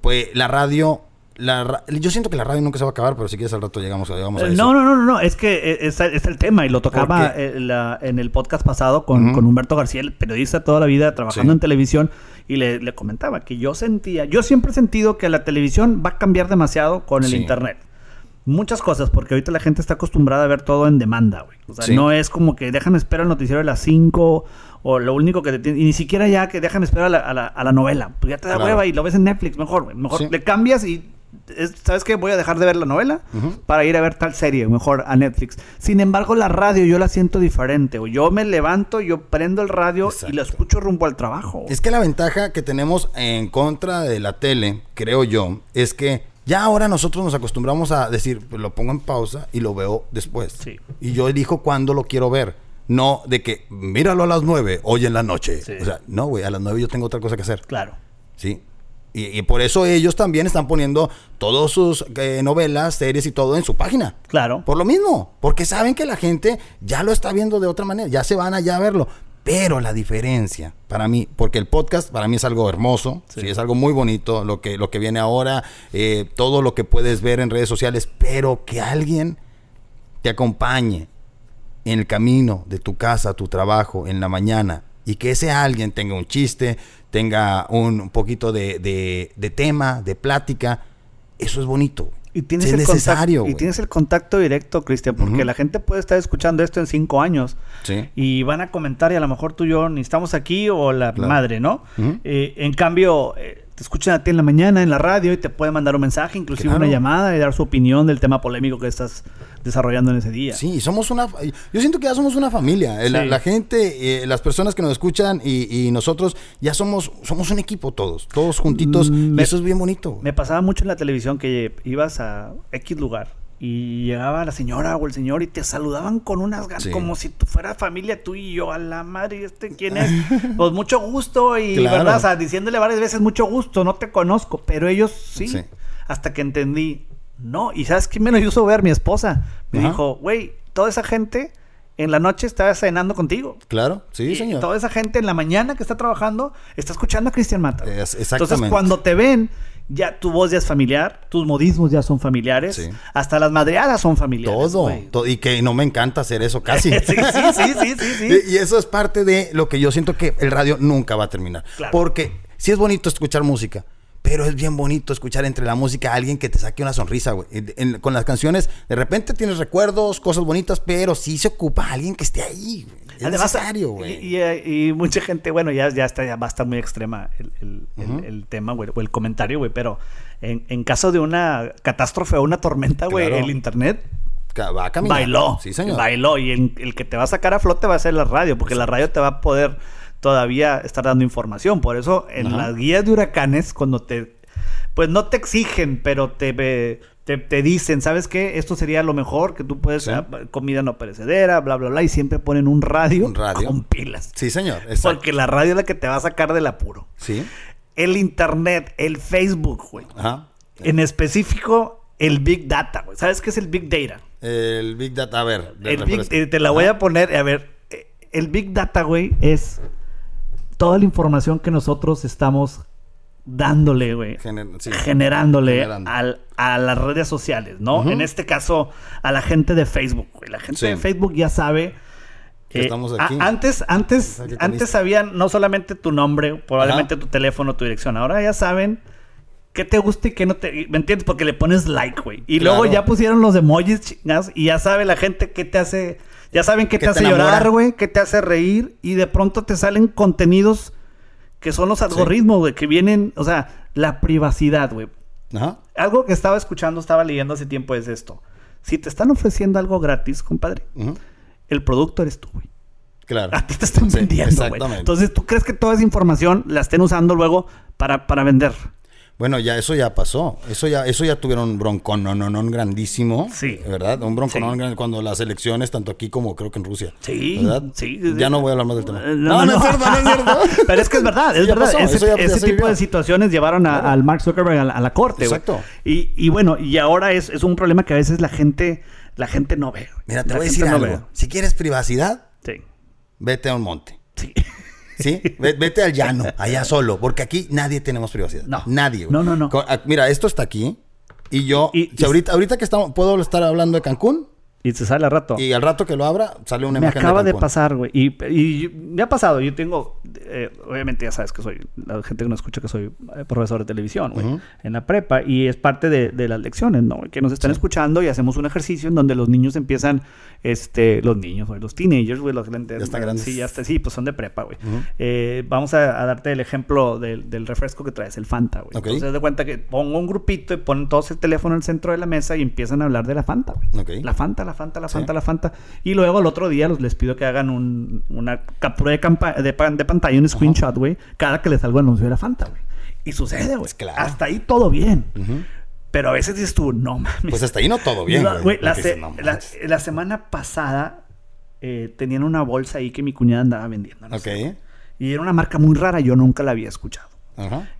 pues la radio la, yo siento que la radio nunca se va a acabar, pero si quieres al rato llegamos, llegamos a eso. No, no, no, no, es que es, el tema y lo tocaba en el podcast pasado con, Humberto García, el periodista toda la vida trabajando en televisión, y le, comentaba que yo sentía, yo siempre he sentido que la televisión va a cambiar demasiado con el Internet. Muchas cosas, porque ahorita la gente está acostumbrada a ver todo en demanda, güey. O sea, no es como que déjame esperar el noticiero de las 5 o lo único que te Y ni siquiera ya que déjame esperar a la, a la, novela. Pues ya te da hueva y lo ves en Netflix, mejor, güey. Mejor le cambias y ¿sabes qué? Voy a dejar de ver la novela para ir a ver tal serie, mejor a Netflix. Sin embargo, la radio yo la siento diferente. Yo me levanto, yo prendo el radio y la escucho rumbo al trabajo. Es que la ventaja que tenemos en contra de la tele, creo yo, es que ya ahora nosotros nos acostumbramos a decir, pues lo pongo en pausa y lo veo después. Y yo elijo cuándo lo quiero ver. No de que míralo a las nueve, hoy en la noche. O sea, no, güey, a las nueve yo tengo otra cosa que hacer. Claro. Sí. Y, por eso ellos también están poniendo todas sus eh, novelas, series y todo en su página. Claro. Por lo mismo, porque saben que la gente ya lo está viendo de otra manera, ya se van allá a verlo. Pero la diferencia para mí, porque el podcast para mí es algo hermoso, sí. es algo muy bonito lo que, lo que viene ahora, eh, todo lo que puedes ver en redes sociales, pero que alguien te acompañe en el camino de tu casa, tu trabajo, en la mañana, y que ese alguien tenga un chiste, tenga un, poquito de, de, tema, de plática, eso es bonito. Y tienes, el necesario, y tienes el contacto directo, Cristian, porque la gente puede estar escuchando esto en cinco años y van a comentar y a lo mejor tú y yo ni estamos aquí o la madre, ¿no? Eh, en cambio, eh, te escuchan a ti en la mañana en la radio y te pueden mandar un mensaje, inclusive una llamada y dar su opinión del tema polémico que estás desarrollando en ese día. Sí, somos una... Yo siento que ya somos una familia. Eh, la, gente, eh, las personas que nos escuchan y, nosotros ya somos, somos un equipo todos, todos juntitos. Mm, eso es bien bonito. Me pasaba mucho en la televisión que ibas a X lugar y llegaba la señora o el señor y te saludaban con unas ganas, como si tú fuera familia tú y yo, a la madre, ¿este quién es? pues mucho gusto y, ¿verdad? O sea, diciéndole varias veces mucho gusto, no te conozco, pero ellos sí, hasta que entendí, no, y ¿sabes quién menos yo ver? Mi esposa me dijo, güey, toda esa gente en la noche está cenando contigo. Claro, sí, señor. Toda esa gente en la mañana que está trabajando está escuchando a Cristian Mata. Entonces, cuando te ven ya tu voz ya es familiar, tus modismos ya son familiares, hasta las madreadas son familiares. Todo, y que no me encanta hacer eso casi. sí, sí, sí, sí, sí, Y, eso es parte de lo que yo siento que el radio nunca va a terminar. Porque sí es bonito escuchar música, pero es bien bonito escuchar entre la música a alguien que te saque una sonrisa, güey. con las canciones, de repente tienes recuerdos, cosas bonitas, pero sí se ocupa alguien que esté ahí, güey. Es necesario, güey. Y, mucha gente, bueno, ya, ya está, ya va a estar muy extrema el, tema, güey, o el comentario, güey, pero en, caso de una catástrofe o una tormenta, güey, el internet va a Bailó. Sí, señor. Bailó. Y el, que te va a sacar a flote va a ser la radio, porque la radio te va a poder todavía estar dando información. Por eso en las guías de huracanes, cuando te, pues no te exigen, pero te, te, dicen, ¿sabes qué? Esto sería lo mejor, que tú puedes, comida no perecedera, bla, bla, bla, y siempre ponen un radio, con pilas. Sí, señor. Porque la radio es la que te va a sacar del apuro. Sí. El internet, el Facebook, güey. Ajá. En específico, el Big Data, güey. ¿Sabes qué es el Big Data? El Big Data, a ver. Eh, te la voy a poner, a ver. Eh, el Big Data, güey, es toda la información que nosotros estamos dándole, güey. generándole a las redes sociales, ¿no? En este caso, a la gente de Facebook, güey. La gente de Facebook ya sabe. Que estamos aquí. antes, antes, antes sabían no solamente tu nombre, probablemente tu teléfono, tu dirección. Ahora ya saben qué te gusta y qué no te. ¿Me entiendes? Porque le pones like, güey. Y luego ya pusieron los emojis chingas y ya sabe la gente qué te hace ya saben qué te, hace llorar, güey, qué te hace reír y de pronto te salen contenidos que son los algoritmos, güey, que vienen, o sea, la privacidad, güey. Ajá. Algo que estaba escuchando, estaba leyendo hace tiempo es esto. Si te están ofreciendo algo gratis, compadre, el producto eres tú, güey. Claro. A ti te están vendiendo, Exactamente. Entonces, ¿tú crees que toda esa información la estén usando luego para, para vender? Bueno, ya eso ya pasó. Eso ya, eso ya tuvieron un broncón, no, no, no, grandísimo. Sí. ¿Verdad? Un broncón sí. cuando las elecciones, tanto aquí como creo que en Rusia. Sí. ¿Verdad? Sí. Ya no voy a hablar más del tema. No, no, no, es cierto, no es cierto. Pero es que es verdad, es verdad. ese, tipo de situaciones llevaron a, al Mark Zuckerberg a la, corte. Exacto. Y, y, bueno, y ahora es, es, un problema que a veces la gente, la gente no ve. Mira, te voy a decir algo. Si quieres privacidad, sí. vete a un monte. Sí. ¿Sí? Vete al llano, allá solo, porque aquí nadie tenemos privacidad. No. Nadie. No, no, no. Ah, mira, esto está aquí. Y yo, y, ahorita, ahorita que estamos, puedo estar hablando de Cancún, y se sale al rato. Y al rato que lo abra, sale una me imagen. Me acaba de, pasar, güey. Y, y, me ha pasado. Yo tengo. Eh, obviamente, ya sabes que soy. La gente que no escucha que soy eh, profesor de televisión, güey. En la prepa. Y es parte de, de las lecciones, ¿no? Que nos están escuchando y hacemos un ejercicio en donde los niños empiezan. Este, los niños, güey. Los teenagers, güey. Los grandes. Ya están grandes. Sí, ya está, sí, pues son de prepa, güey. eh, vamos a, darte el ejemplo del, del, refresco que traes, el Fanta, güey. Okay. Entonces, de cuenta que pongo un grupito y ponen todos el teléfono en el centro de la mesa y empiezan a hablar de la Fanta, güey. Okay. La Fanta, la Fanta, la Fanta, la Fanta y luego el otro día los, les pido que hagan un, una captura de, de, de, pantalla, un screenshot, güey, cada que les salga el anuncio de la Fanta, güey. Y sucede, güey. Pues hasta ahí todo bien. Pero a veces dices tú, no mames. Pues hasta ahí no todo bien, güey. La, semana pasada eh, tenían una bolsa ahí que mi cuñada andaba vendiendo. ok. y era una marca muy rara, yo nunca la había escuchado.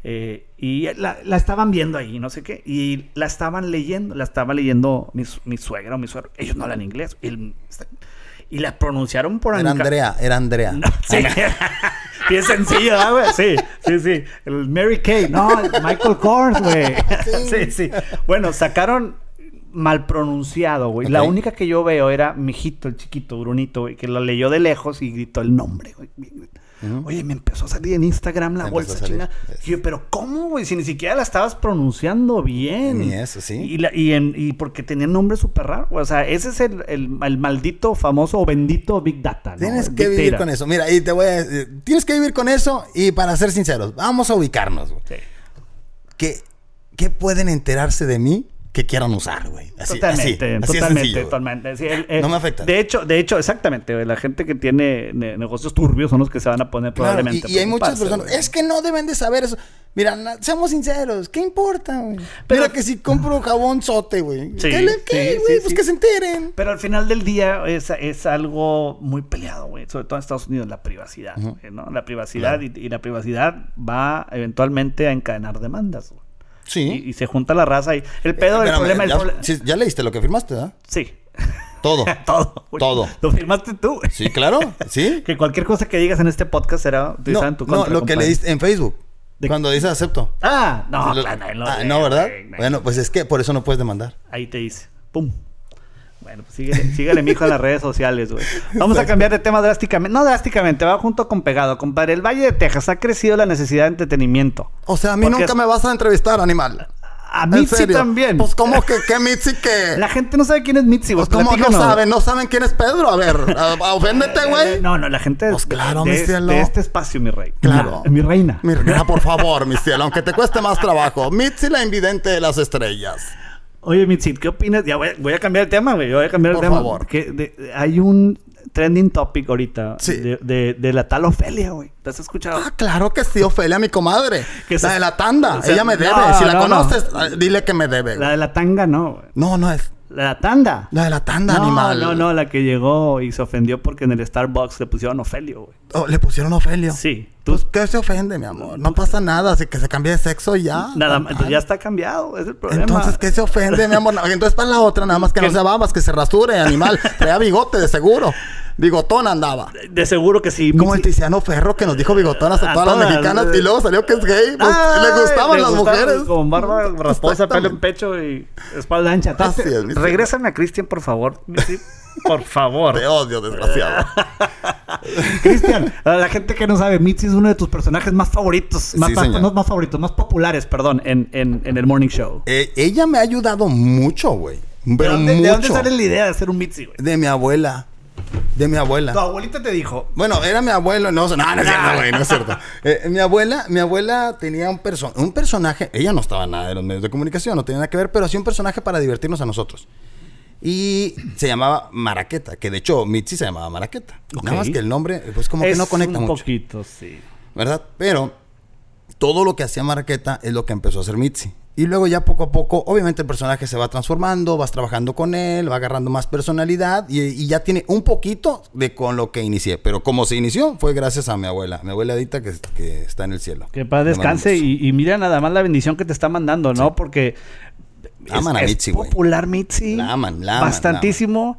Eh, y la, estaban viendo ahí, no sé qué. Y la estaban leyendo, la estaba leyendo mi, mi suegra o mi suegro. Ellos no hablan inglés. y la pronunciaron por Era Andrea, era Andrea. sí. Bien sencillo, güey? Sí, sí, sí. El Mary Kay. No, Michael Kors, güey. Sí. sí, Bueno, sacaron mal pronunciado, güey. La única que yo veo era mi hijito, el chiquito, Brunito, güey, que lo leyó de lejos y gritó el nombre, güey. Oye, me empezó a salir en Instagram la bolsa china. Y yo, pero ¿cómo, güey? Si ni siquiera la estabas pronunciando bien. Ni eso, sí. Y, la, y, en, y porque tenía nombre súper raro. O sea, ese es el, el, maldito, famoso o bendito Big Data. Tienes que vivir con eso. Mira, y te voy a decir, tienes que vivir con eso y para ser sinceros, vamos a ubicarnos, güey. Sí. ¿Qué, ¿Qué pueden enterarse de mí que quieran usar, güey. totalmente, totalmente, totalmente. no me afecta. De hecho, de hecho, exactamente, la gente que tiene negocios turbios son los que se van a poner probablemente. Y, hay muchas personas, es que no deben de saber eso. Mira, seamos sinceros, ¿qué importa, güey? Pero Mira que si compro jabón sote, güey. ¿Qué, le, qué, güey? pues que se enteren. Pero al final del día es, es algo muy peleado, güey. Sobre todo en Estados Unidos, la privacidad, ¿no? La privacidad y, y, la privacidad va eventualmente a encadenar demandas, güey. Sí. Y, se junta la raza y el pedo del problema... Ya, ya leíste lo que firmaste, ¿verdad? Sí. Todo. Todo. Todo. Lo firmaste tú. Sí, claro. Sí. que cualquier cosa que digas en este podcast será no, en tu contra. No, lo que leíste en Facebook. Cuando dices acepto. Ah, no, claro, no, ah, no, ¿verdad? bueno, pues es que por eso no puedes demandar. Ahí te dice. Pum. Bueno, pues síguele, síguele mi hijo en las redes sociales, güey. Vamos a cambiar de tema drásticamente. No drásticamente, va junto con pegado. Compadre, el Valle de Texas ha crecido la necesidad de entretenimiento. O sea, a mí nunca me vas a entrevistar, animal. A Mitzi también. Pues, ¿cómo que qué Mitzi qué? La gente no sabe quién es Mitzi. Pues, ¿cómo no saben? ¿No saben quién es Pedro? A ver, oféndete, güey. No, no, la gente pues claro, de, mi cielo. de este espacio, mi rey. Claro. mi reina. Mi reina, por favor, mi cielo, aunque te cueste más trabajo. Mitzi, la invidente de las estrellas. Oye, Mitzi, ¿qué opinas? Ya voy, a cambiar el tema, güey. Voy a cambiar el tema. Por favor. Que hay un trending topic ahorita de, de, la tal Ofelia, güey. ¿Te has escuchado? Ah, claro que sí, Ofelia, mi comadre. Que la de la tanda. Ella me debe. si la conoces, dile que me debe. La de la tanga, no. No, no es. La de la tanda. La de la tanda, animal. No, no, la que llegó y se ofendió porque en el Starbucks le pusieron Ofelio, güey. Oh, ¿Le pusieron Ofelio? Sí. Pues, ¿qué se ofende, mi amor? No pasa nada, así que se cambie de sexo ya. Nada más, entonces ya está cambiado, es el problema. Entonces, ¿qué se ofende, mi amor? Entonces, para la otra, nada más que no se babas, que se rasure, animal. Traía bigote, de seguro. Bigotón andaba. De seguro que sí. Como el Tiziano Ferro que nos dijo bigotonas a, todas, las mexicanas y luego salió que es gay. Pues, le gustaban las mujeres. Con barba rasposa, pelo en pecho y espalda ancha. Así Regrésame a Cristian, por favor. Por favor. Te odio, desgraciado. Cristian, la gente que no sabe, Mitzi es uno de tus personajes más favoritos. Más, no más favoritos, más populares, perdón, en, en, en el Morning Show. Eh, ella me ha ayudado mucho, güey. ¿De dónde, ¿De dónde sale la idea de hacer un Mitzi, güey? De mi abuela. De mi abuela. Tu abuelita te dijo. Bueno, era mi abuelo. No, no, no es cierto, güey, no es cierto. Eh, mi abuela, mi abuela tenía un, un personaje. Ella no estaba nada de los medios de comunicación, no tenía nada que ver, pero hacía un personaje para divertirnos a nosotros. Y se llamaba Maraqueta, que de hecho Mitzi se llamaba Maraqueta. Nada más que el nombre, pues como que no conecta un mucho. poquito, sí. ¿Verdad? Pero todo lo que hacía Maraqueta es lo que empezó a hacer Mitzi. Y luego ya poco a poco, obviamente el personaje se va transformando, vas trabajando con él, va agarrando más personalidad y, ya tiene un poquito de con lo que inicié. Pero como se inició fue gracias a mi abuela, mi abuela Edita que, que está en el cielo. Que para descanse y, mira nada más la bendición que te está mandando, ¿no? Porque aman es, a Mitzi, popular Mitzi. La aman, la aman. Bastantísimo.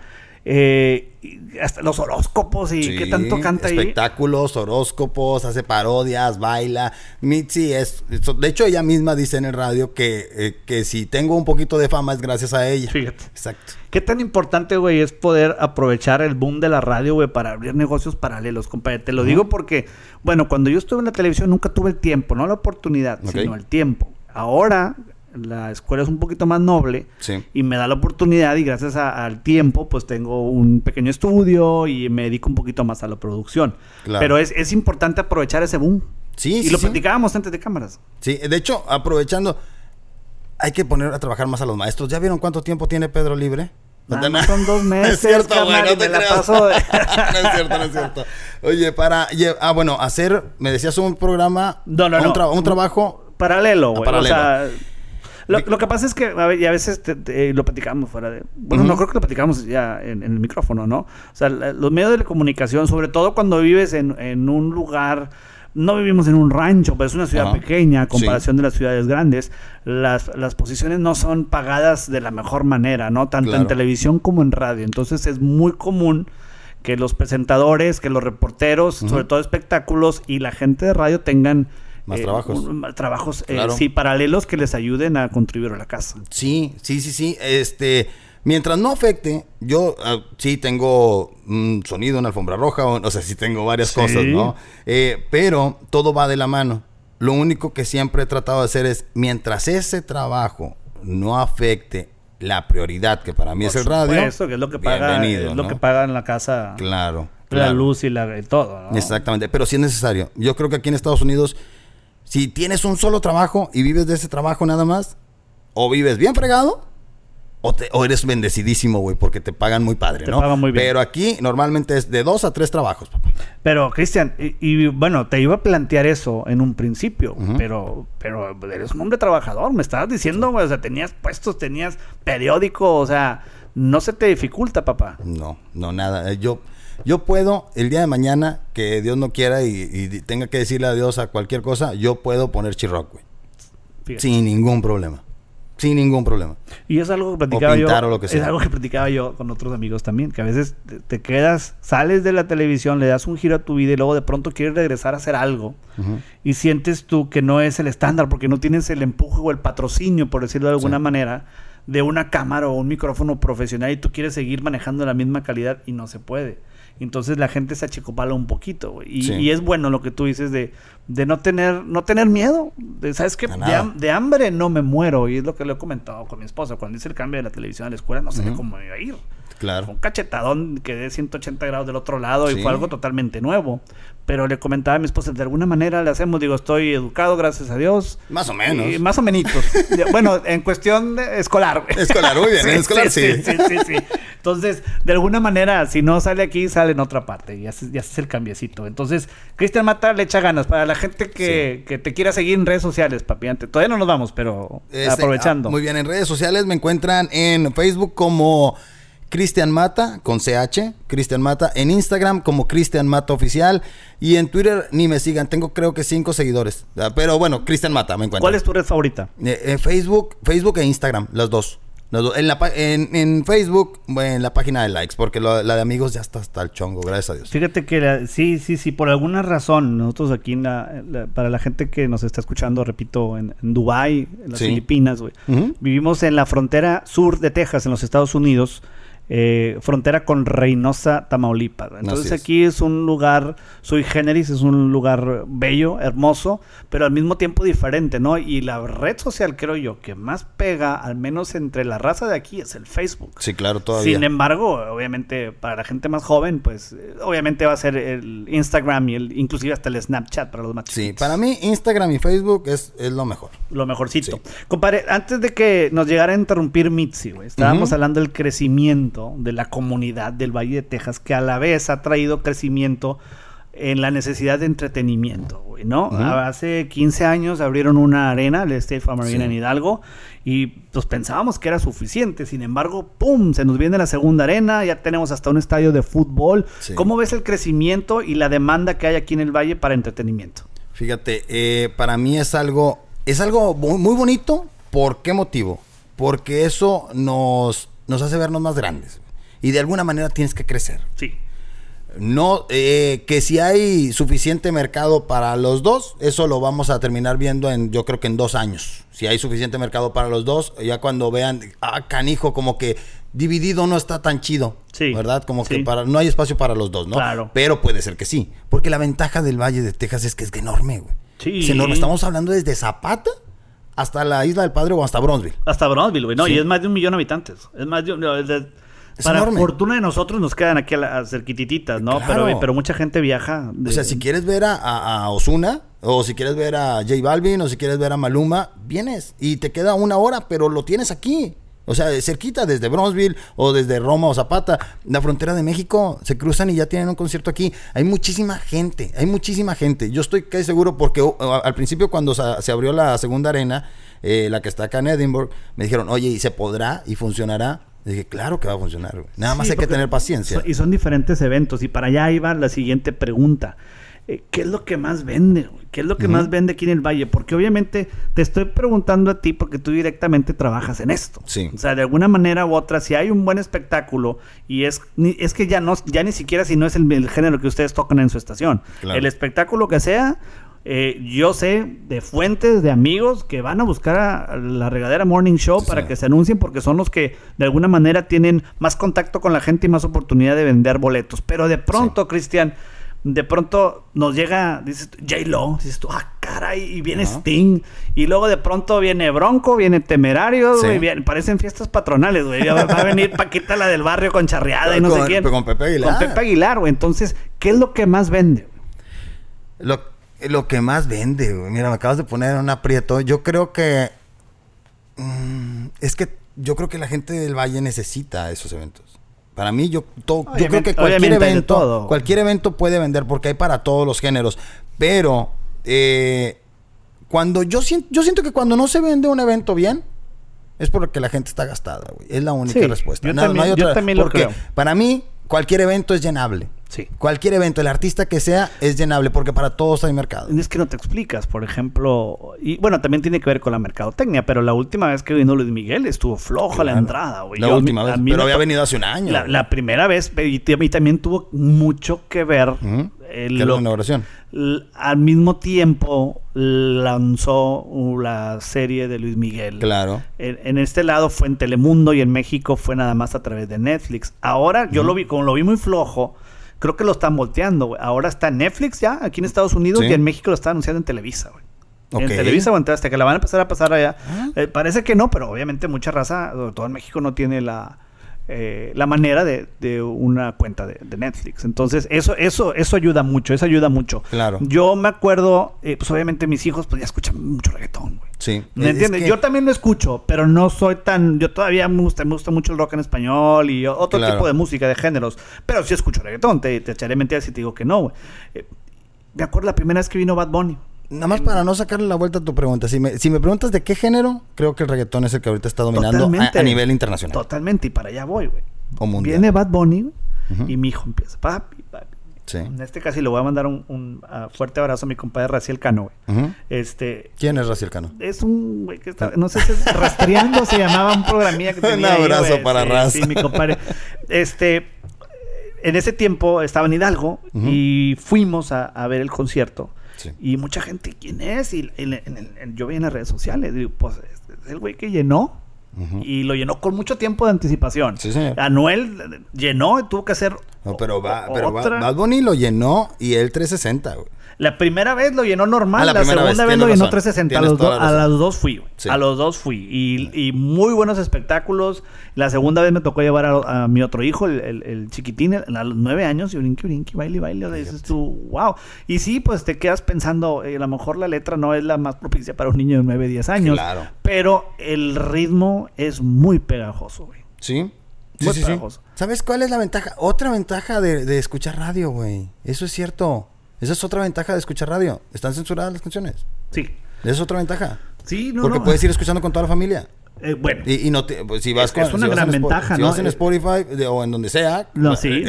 Eh, hasta los horóscopos y qué tanto canta ahí. Espectáculos, horóscopos, hace parodias, baila. Mitzi es. De hecho, ella misma dice en el radio que, eh, que si tengo un poquito de fama es gracias a ella. Fíjate. Exacto. Qué tan importante, güey, es poder aprovechar el boom de la radio, güey, para abrir negocios paralelos, compadre. Te lo digo porque, bueno, cuando yo estuve en la televisión nunca tuve el tiempo, no la oportunidad, sino el tiempo. Ahora, la escuela es un poquito más noble y me da la oportunidad y gracias al tiempo pues tengo un pequeño estudio y me dedico un poquito más a la producción. Pero es, importante aprovechar ese boom. Sí, y lo platicábamos antes de cámaras. Sí, de hecho, aprovechando, hay que poner a trabajar más a los maestros. ¿Ya vieron cuánto tiempo tiene Pedro libre? No, son dos meses. es cierto, güey, no te creas. no es cierto, no es cierto. Oye, para. Ah, bueno, hacer. Me decías un programa. No, no, un, un trabajo. Paralelo, güey. O sea, lo, que pasa es que a, a veces lo platicamos fuera de... Bueno, no creo que lo platicamos ya en, el micrófono, ¿no? O sea, los medios de comunicación, sobre todo cuando vives en, un lugar no vivimos en un rancho, pero es una ciudad pequeña a comparación de las ciudades grandes. Las, las posiciones no son pagadas de la mejor manera, ¿no? Tanto en televisión como en radio. Entonces es muy común que los presentadores, que los reporteros, sobre todo espectáculos y la gente de radio tengan más eh, trabajos. trabajos, eh, sí, paralelos que les ayuden a contribuir a la casa. Sí, sí, sí, sí. Este, mientras no afecte, yo ah, sí tengo un sonido, una alfombra roja, o, sea, sí tengo varias cosas, ¿no? Eh, pero todo va de la mano. Lo único que siempre he tratado de hacer es, mientras ese trabajo no afecte la prioridad que para mí es el radio. Eso, que es lo que paga, es lo que paga en la casa. Claro. La luz y la, todo. ¿no? Exactamente, pero sí es necesario. Yo creo que aquí en Estados Unidos si tienes un solo trabajo y vives de ese trabajo nada más, o vives bien fregado, o, o eres bendecidísimo, güey, porque te pagan muy padre, te Pagan muy bien. Pero aquí normalmente es de dos a tres trabajos, papá. Pero, Cristian, y, bueno, te iba a plantear eso en un principio, pero, pero eres un hombre trabajador, me estabas diciendo, güey, o sea, tenías puestos, tenías periódico, o sea, no se te dificulta, papá. No, no, nada. Eh, yo yo puedo, el día de mañana, que Dios no quiera y, tenga que decirle adiós a cualquier cosa, yo puedo poner Chirroc, güey. Sin ningún problema. Sin ningún problema. Y es algo que platicaba yo. Es algo que platicaba yo con otros amigos también. Que a veces te, quedas, sales de la televisión, le das un giro a tu vida y luego de pronto quieres regresar a hacer algo. Y sientes tú que no es el estándar porque no tienes el empuje o el patrocinio, por decirlo de alguna manera, de una cámara o un micrófono profesional y tú quieres seguir manejando la misma calidad y no se puede. Entonces la gente se achicopala un poquito, güey. Y, es bueno lo que tú dices de, de no tener no tener miedo. De, ¿Sabes qué? De, hambre no me muero. Y es lo que le he comentado con mi esposa. Cuando hice el cambio de la televisión a la escuela, no sé cómo me iba a ir. Claro. un cachetadón que de 180 grados del otro lado y fue algo totalmente nuevo. Pero le comentaba a mi esposa, de alguna manera le hacemos, digo, estoy educado, gracias a Dios. Más o menos. más o menos. bueno, en cuestión escolar. Escolar, muy bien, en escolar sí. Sí, sí, sí, Entonces, de alguna manera, si no sale aquí, sale en otra parte y haces, y haces el cambiecito. Entonces, Cristian Mata le echa ganas para la gente que, que, te quiera seguir en redes sociales, papi. Todavía no nos vamos, pero este, aprovechando. Ah, muy bien, en redes sociales me encuentran en Facebook como... Cristian Mata con CH, Cristian Mata, en Instagram como Cristian Mata Oficial y en Twitter ni me sigan, tengo creo que cinco seguidores, pero bueno, Cristian Mata me encuentro. ¿Cuál es tu red favorita? Eh, eh, Facebook, Facebook e Instagram, las dos. En, la, en, Facebook, en la página de likes, porque la de amigos ya está hasta el chongo, gracias a Dios. Fíjate que sí, sí, sí, por alguna razón, nosotros aquí, en la, para la gente que nos está escuchando, repito, en, en Dubái, en las Filipinas, güey, vivimos en la frontera sur de Texas, en los Estados Unidos, eh, frontera con Reynosa, Tamaulipas. Entonces aquí es un lugar sui generis, es un lugar bello, hermoso, pero al mismo tiempo diferente, ¿no? Y la red social, creo yo, que más pega, al menos entre la raza de aquí, es el Facebook. Sí, claro, todavía. Sin embargo, obviamente, para la gente más joven, pues, obviamente va a ser el Instagram y el, inclusive hasta el Snapchat para los más Sí, para mí Instagram y Facebook es, es lo mejor. Lo mejorcito. Compadre, antes de que nos llegara a interrumpir Mitzi, güey, estábamos hablando del crecimiento de la comunidad del Valle de Texas, que a la vez ha traído crecimiento en la necesidad de entretenimiento, ¿no? Hace 15 años abrieron una arena, el State Farm Arena en Hidalgo, y pues pensábamos que era suficiente. Sin embargo, ¡pum! Se nos viene la segunda arena, ya tenemos hasta un estadio de fútbol. ¿Cómo ves el crecimiento y la demanda que hay aquí en el Valle para entretenimiento? Fíjate, eh, para mí es algo, es algo muy bonito. ¿Por qué motivo? Porque eso nos nos hace vernos más grandes. Y de alguna manera tienes que crecer. Sí. No, eh, que si hay suficiente mercado para los dos, eso lo vamos a terminar viendo en, yo creo que en dos años. Si hay suficiente mercado para los dos, ya cuando vean, ah, canijo, como que dividido no está tan chido. Sí. ¿Verdad? Como que para, no hay espacio para los dos, ¿no? Claro. Pero puede ser que sí. Porque la ventaja del Valle de Texas es que es enorme, güey. Sí. Es enorme. Estamos hablando desde Zapata hasta la Isla del Padre o hasta Bronzeville. Hasta Bronzeville, güey. No, y es más de un millón de habitantes. Es más de un... para fortuna de nosotros nos quedan aquí a, la, cerquitititas, ¿no? Pero, pero mucha gente viaja. O sea, si quieres ver a, a, Osuna, o si quieres ver a J Balvin, o si quieres ver a Maluma, vienes. Y te queda una hora, pero lo tienes aquí. O sea, cerquita, desde Bronzeville o desde Roma o Zapata, la frontera de México, se cruzan y ya tienen un concierto aquí. Hay muchísima gente, hay muchísima gente. Yo estoy casi seguro porque al principio cuando se abrió la segunda arena, eh, la que está acá en Edinburgh, me dijeron, oye, ¿y se podrá y funcionará? dije, claro que va a funcionar. Nada más hay que tener paciencia. y son diferentes eventos. Y para allá iba la siguiente pregunta. Eh, ¿qué es lo que más vende? ¿Qué es lo que más vende aquí en el Valle? Porque obviamente te estoy preguntando a ti porque tú directamente trabajas en esto. Sí. O sea, de alguna manera u otra, si hay un buen espectáculo y es, es que ya no, ya ni siquiera si no es el, género que ustedes tocan en su estación. El espectáculo que sea, eh, yo sé de fuentes, de amigos que van a buscar a la regadera Morning Show para que se anuncien porque son los que de alguna manera tienen más contacto con la gente y más oportunidad de vender boletos. Pero de pronto, Cristian de pronto nos llega, dices J-Lo, dices tú, ah, caray, y viene Sting, y luego de pronto viene Bronco, viene Temerario, parecen fiestas patronales, güey, va, a venir Paquita la del barrio con charreada y no sé quién. Con Pepe Aguilar. Con Pepe Aguilar, güey, entonces, ¿qué es lo que más vende? Lo, lo que más vende, güey, mira, me acabas de poner un aprieto, yo creo que, mm, es que yo creo que la gente del Valle necesita esos eventos. Para mí, yo, yo creo que cualquier evento, cualquier evento puede vender porque hay para todos los géneros. Pero eh, cuando yo siento, yo siento que cuando no se vende un evento bien, es porque la gente está gastada, güey. Es la única respuesta. Yo, también, yo también lo creo. Para mí, cualquier evento es llenable. Sí. Cualquier evento, el artista que sea, es llenable porque para todos hay mercado. Es que no te explicas, por ejemplo, y bueno, también tiene que ver con la mercadotecnia, pero la última vez que vino Luis Miguel estuvo floja la entrada, güey. La última vez, pero había venido hace un año. La, primera vez, y a mí también tuvo mucho que ver. la inauguración? Al mismo tiempo lanzó la serie de Luis Miguel. Claro. En, este lado fue en Telemundo y en México fue nada más a través de Netflix. Ahora yo lo vi, como lo vi muy flojo, creo que lo están volteando, güey. Ahora está en Netflix ya, aquí en Estados Unidos, y en México lo están anunciando en Televisa, güey. En Televisa o en hasta que la van a empezar a pasar allá. Ah. Eh, parece que no, pero obviamente mucha raza, sobre todo en México, no tiene la, eh, la manera de, de, una cuenta de, Netflix. Entonces, eso, eso, eso ayuda mucho, eso ayuda mucho. Claro. Yo me acuerdo, eh, pues obviamente mis hijos pues ya escuchan mucho reggaetón, güey. Sí. ¿Me entiendes? Yo también lo escucho, pero no soy tan, yo todavía me gusta, me gusta mucho el rock en español y otro tipo de música, de géneros. Pero sí escucho reggaetón, te, te echaré mentiras si te digo que no, güey. Eh, me acuerdo la primera vez que vino Bad Bunny. Nada más para no sacarle la vuelta a tu pregunta. Si me, si me preguntas de qué género, creo que el reggaetón es el que ahorita está dominando a, nivel internacional. Totalmente, y para allá voy, güey. Viene Bad Bunny y mi hijo empieza, papi, papi. En este caso, y le voy a mandar un, ah, fuerte abrazo a mi compadre Raciel Cano, güey. este, ¿Quién es Raciel Cano? Es un güey que está, no sé si es rastreando, se llamaba un programilla que tenía. un abrazo para Raciel. Sí, mi compadre. Este, en ese tiempo estaba en Hidalgo y fuimos a, ver el concierto. Y mucha gente, ¿quién es? Y yo vi en las redes sociales, digo, pues es el güey que llenó Y lo llenó con mucho tiempo de anticipación. Sí, señor. Anuel llenó y tuvo que hacer. No, pero, va, pero Bad Bunny lo llenó y él 360, güey. La primera vez lo llenó normal, ah, la, segunda vez, lo llenó 360. A los, a los dos fui, A los dos fui. Y, muy buenos espectáculos. La segunda vez me tocó llevar a, mi otro hijo, el, chiquitín, a los nueve años, y brinqui, brinqui, baile, baile. Dices tú, wow. Y sí, pues te quedas pensando, eh, a lo mejor la letra no es la más propicia para un niño de nueve, diez años. Claro. Pero el ritmo es muy pegajoso, güey. Sí. Muy pegajoso. ¿Sabes cuál es la ventaja? Otra ventaja de, de escuchar radio, güey. Eso es cierto. Esa es otra ventaja de escuchar radio. ¿Están censuradas las canciones? Sí. Esa es otra ventaja. Sí, no, Porque puedes ir escuchando con toda la familia. Eh, bueno. Y, no te, pues, si vas es, es una gran ventaja, Si vas en Spotify o en donde sea, no, sí,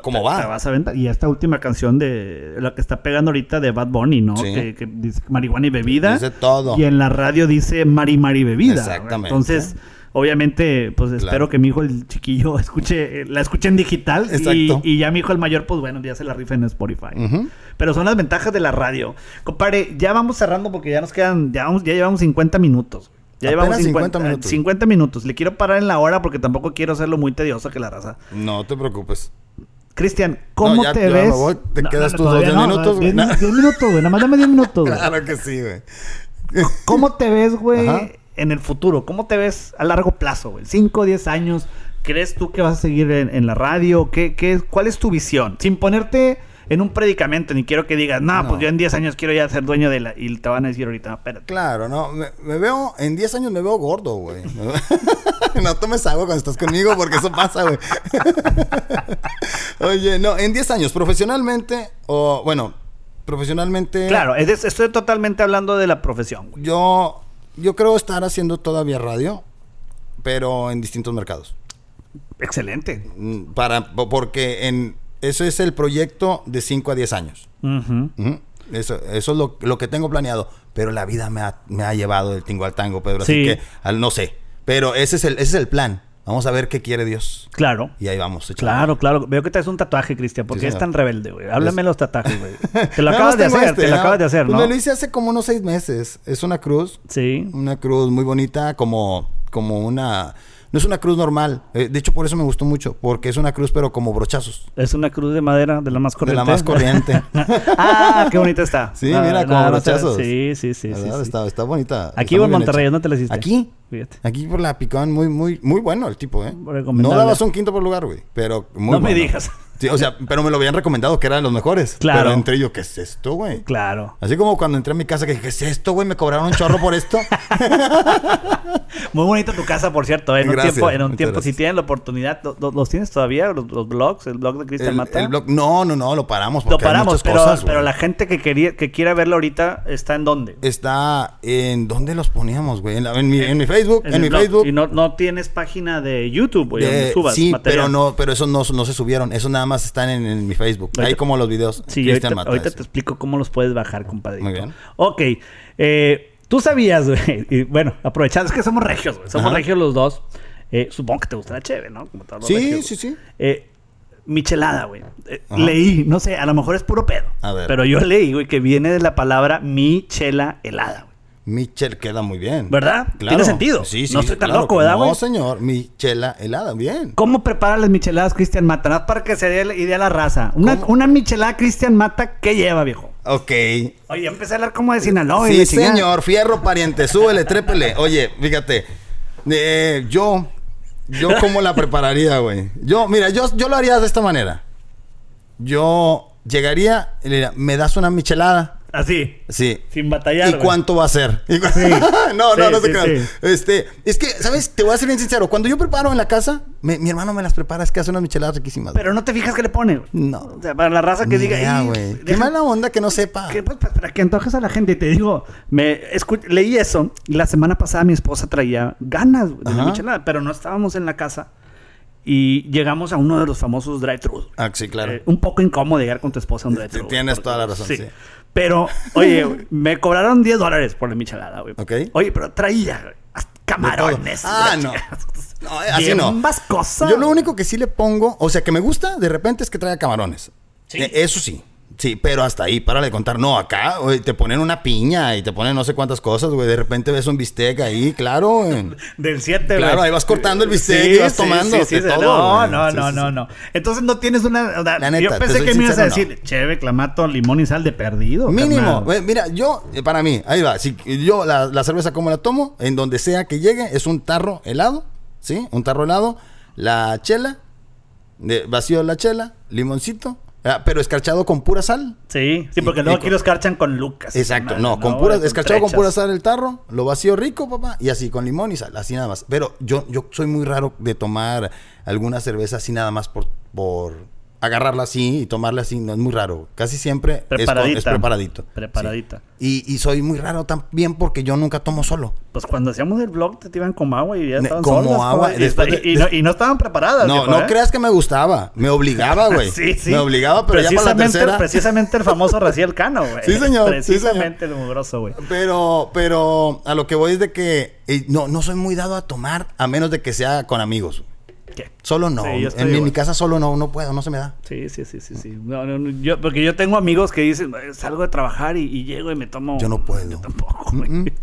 ¿cómo va? Te vas a venta y esta última canción de la que está pegando ahorita de Bad Bunny, ¿no? Que, dice marihuana y bebida. Dice todo. Y en la radio dice mari mari bebida. Exactamente. Entonces, Obviamente, pues espero que mi hijo, el chiquillo, escuche, la escuche en digital. Y, y, ya mi hijo, el mayor, pues bueno, ya se la rifa en Spotify. Pero son las ventajas de la radio. Compadre, ya vamos cerrando porque ya nos quedan, ya, vamos, ya llevamos 50 minutos. Ya llevamos 50, minutos. 50 minutos. Le quiero parar en la hora porque tampoco quiero hacerlo muy tedioso que la raza. No te preocupes. Cristian, ¿cómo te ves? Te quedas tus 10 minutos, güey. 10 minutos, güey. Nada más dame 10 minutos, Claro que sí, güey. ¿Cómo te ves, güey? En el futuro? ¿Cómo te ves a largo plazo, güey? 5 o 10 años. ¿Crees tú que vas a seguir en, la radio? ¿Qué, qué, ¿Cuál es tu visión? Sin ponerte en un predicamento, ni quiero que digas, no, pues yo en 10 años quiero ya ser dueño de la... Y te van a decir ahorita, espérate. Claro, no, me, veo, en 10 años me veo gordo, güey. no tomes agua cuando estás conmigo porque eso pasa, güey. Oye, no, en 10 años, profesionalmente, o bueno, profesionalmente... Claro, estoy totalmente hablando de la profesión. Güey. Yo yo creo estar haciendo todavía radio, pero en distintos mercados. Excelente. Mm, para, porque en, eso es el proyecto de 5 a 10 años. Eso, eso es lo, lo, que tengo planeado. Pero la vida me ha, me ha llevado del tingo al tango, Pedro. Así que al, no sé. Pero ese es el, ese es el plan. Vamos a ver qué quiere Dios. Claro. Y ahí vamos. Claro, claro. Veo que te haces un tatuaje, Cristian. porque es tan rebelde, güey? Háblame los tatuajes, güey. Te lo acabas de hacer, te lo acabas de hacer, pues ¿no? me lo hice hace como unos seis meses. Es una cruz. Sí. Una cruz muy bonita, como, como una no es una cruz normal. Eh, de hecho, por eso me gustó mucho. Porque es una cruz, pero como brochazos. Es una cruz de madera, de la más corriente. De la más corriente. ah, qué bonita está. Sí, mira, como brochazos. Sí, sí, sí. sí, Está, está, bonita. Aquí en Monterrey, ¿no te la hiciste? Aquí. Fíjate. Aquí por la Picón, muy, muy, muy bueno el tipo, ¿eh? No dabas un quinto por lugar, güey. Pero muy No me digas o sea, pero me lo habían recomendado que eran los mejores. Claro. Pero entre yo, ¿qué es esto, güey? Claro. Así como cuando entré a mi casa, que dije, ¿qué es esto, güey? Me cobraron un chorro por esto. Muy bonita tu casa, por cierto. ¿eh? En un tiempo, en un tiempo si tienen la oportunidad, ¿los, tienes todavía? Los, blogs? ¿El blog de Cristian Mata? El blog, no, no, no, lo paramos. Porque lo paramos, hay pero, cosas, pero la gente que quería, que quiera verlo ahorita, ¿está en dónde? Está en, ¿dónde los poníamos, güey? En, mi, en mi, Facebook. En, mi Facebook. Y no, no tienes página de YouTube, güey, subas Sí, pero no, pero eso no, no se subieron. Eso nada más están en, en mi Facebook. Ahí como los videos. Sí, ahorita, ahorita, te explico cómo los puedes bajar, compadre. Muy bien. Ok. Eh, Tú sabías, güey. Y bueno, aprovechando, es que somos regios, güey. Somos regios los dos. Eh, supongo que te gusta la cheve, ¿no? Como todos sí, sí, sí, eh, michelada, güey. Eh, leí, no sé, a lo mejor es puro pedo. A ver. Pero yo leí, güey, que viene de la palabra michela helada, güey. Michel queda muy bien. ¿Verdad? Claro. Tiene sentido. Sí, sí. No estoy tan loco, ¿verdad, güey? No, señor. Michela helada, bien. ¿Cómo prepara las micheladas Cristian Mata? para que se dé idea a la raza. Una, una michelada Cristian Mata, ¿qué lleva, viejo? Ok. Oye, empecé a hablar como de Sinaloa. Sí, señor. Fierro, pariente. Súbele, trépele. Oye, fíjate. Eh, yo, yo cómo la prepararía, güey. Yo, mira, yo, yo lo haría de esta manera. Yo llegaría y le diría, ¿me das una michelada? Así. Sí. Sin batallar. ¿Y cuánto va a ser? no, no, no te creas. Este, es que, ¿sabes? Te voy a ser bien sincero. Cuando yo preparo en la casa, mi hermano me las prepara, es que hace unas micheladas riquísimas. Pero no te fijas que le pone. No. O sea, para la raza que diga. güey. Qué mala onda que no sepa. Que, pues, para que antojes a la gente. Y te digo, me leí eso. Y la semana pasada mi esposa traía ganas de la michelada, pero no estábamos en la casa. Y llegamos a uno de los famosos drive-thrus. Ah, sí, claro. Eh, un poco incómodo llegar con tu esposa a un drive-thru. Tienes toda la razón, sí. Pero, oye, me cobraron 10 dólares por la michelada, güey. Ok. Oye, pero traía camarones. Ah, no. No, así no. Ambas cosas. Yo lo único que sí le pongo, o sea, que me gusta de repente es que traiga camarones. Sí. Eh, eso sí. Sí, pero hasta ahí, para de contar. No, acá güey, te ponen una piña y te ponen no sé cuántas cosas, güey. De repente ves un bistec ahí, claro. Del 7, Claro, ahí vas cortando el bistec y vas tomando. todo, no, no, no, no, no. Entonces no tienes una. La neta, yo pensé que me ibas a decir, cheve, clamato, limón y sal de perdido. Mínimo. mira, yo, eh, para mí, ahí va. Si yo la, la cerveza, como la tomo? En donde sea que llegue, es un tarro helado, ¿sí? Un tarro helado, la chela, de, vacío la chela, limoncito Ah, pero escarchado con pura sal. Sí, sí, porque luego aquí lo escarchan con lucas. Exacto, no, con pura, escarchado con pura sal el tarro, lo vacío rico, papá, y así con limón y sal, así nada más. Pero yo, yo soy muy raro de tomar alguna cerveza así nada más por, por agarrarla así y tomarla así, no es muy raro. Casi siempre es, preparadito. Preparadita. Y, soy muy raro también porque yo nunca tomo solo. Pues cuando hacíamos el vlog te iban como agua y ya estaban Como agua. Y, no, estaban preparadas. No, no ¿eh? creas que me gustaba. Me obligaba, güey. sí, sí. Me obligaba, pero ya para la tercera... Precisamente el famoso Raciel Cano, güey. Sí, señor. Precisamente el mugroso, güey. Pero, pero a lo que voy es de que eh, no, no soy muy dado a tomar a menos de que sea con amigos. Solo no. en, mi casa solo no, no puedo, no se me da. Sí, sí, sí, sí, sí. yo, porque yo tengo amigos que dicen, salgo de trabajar y, llego y me tomo. Yo no puedo. Yo tampoco,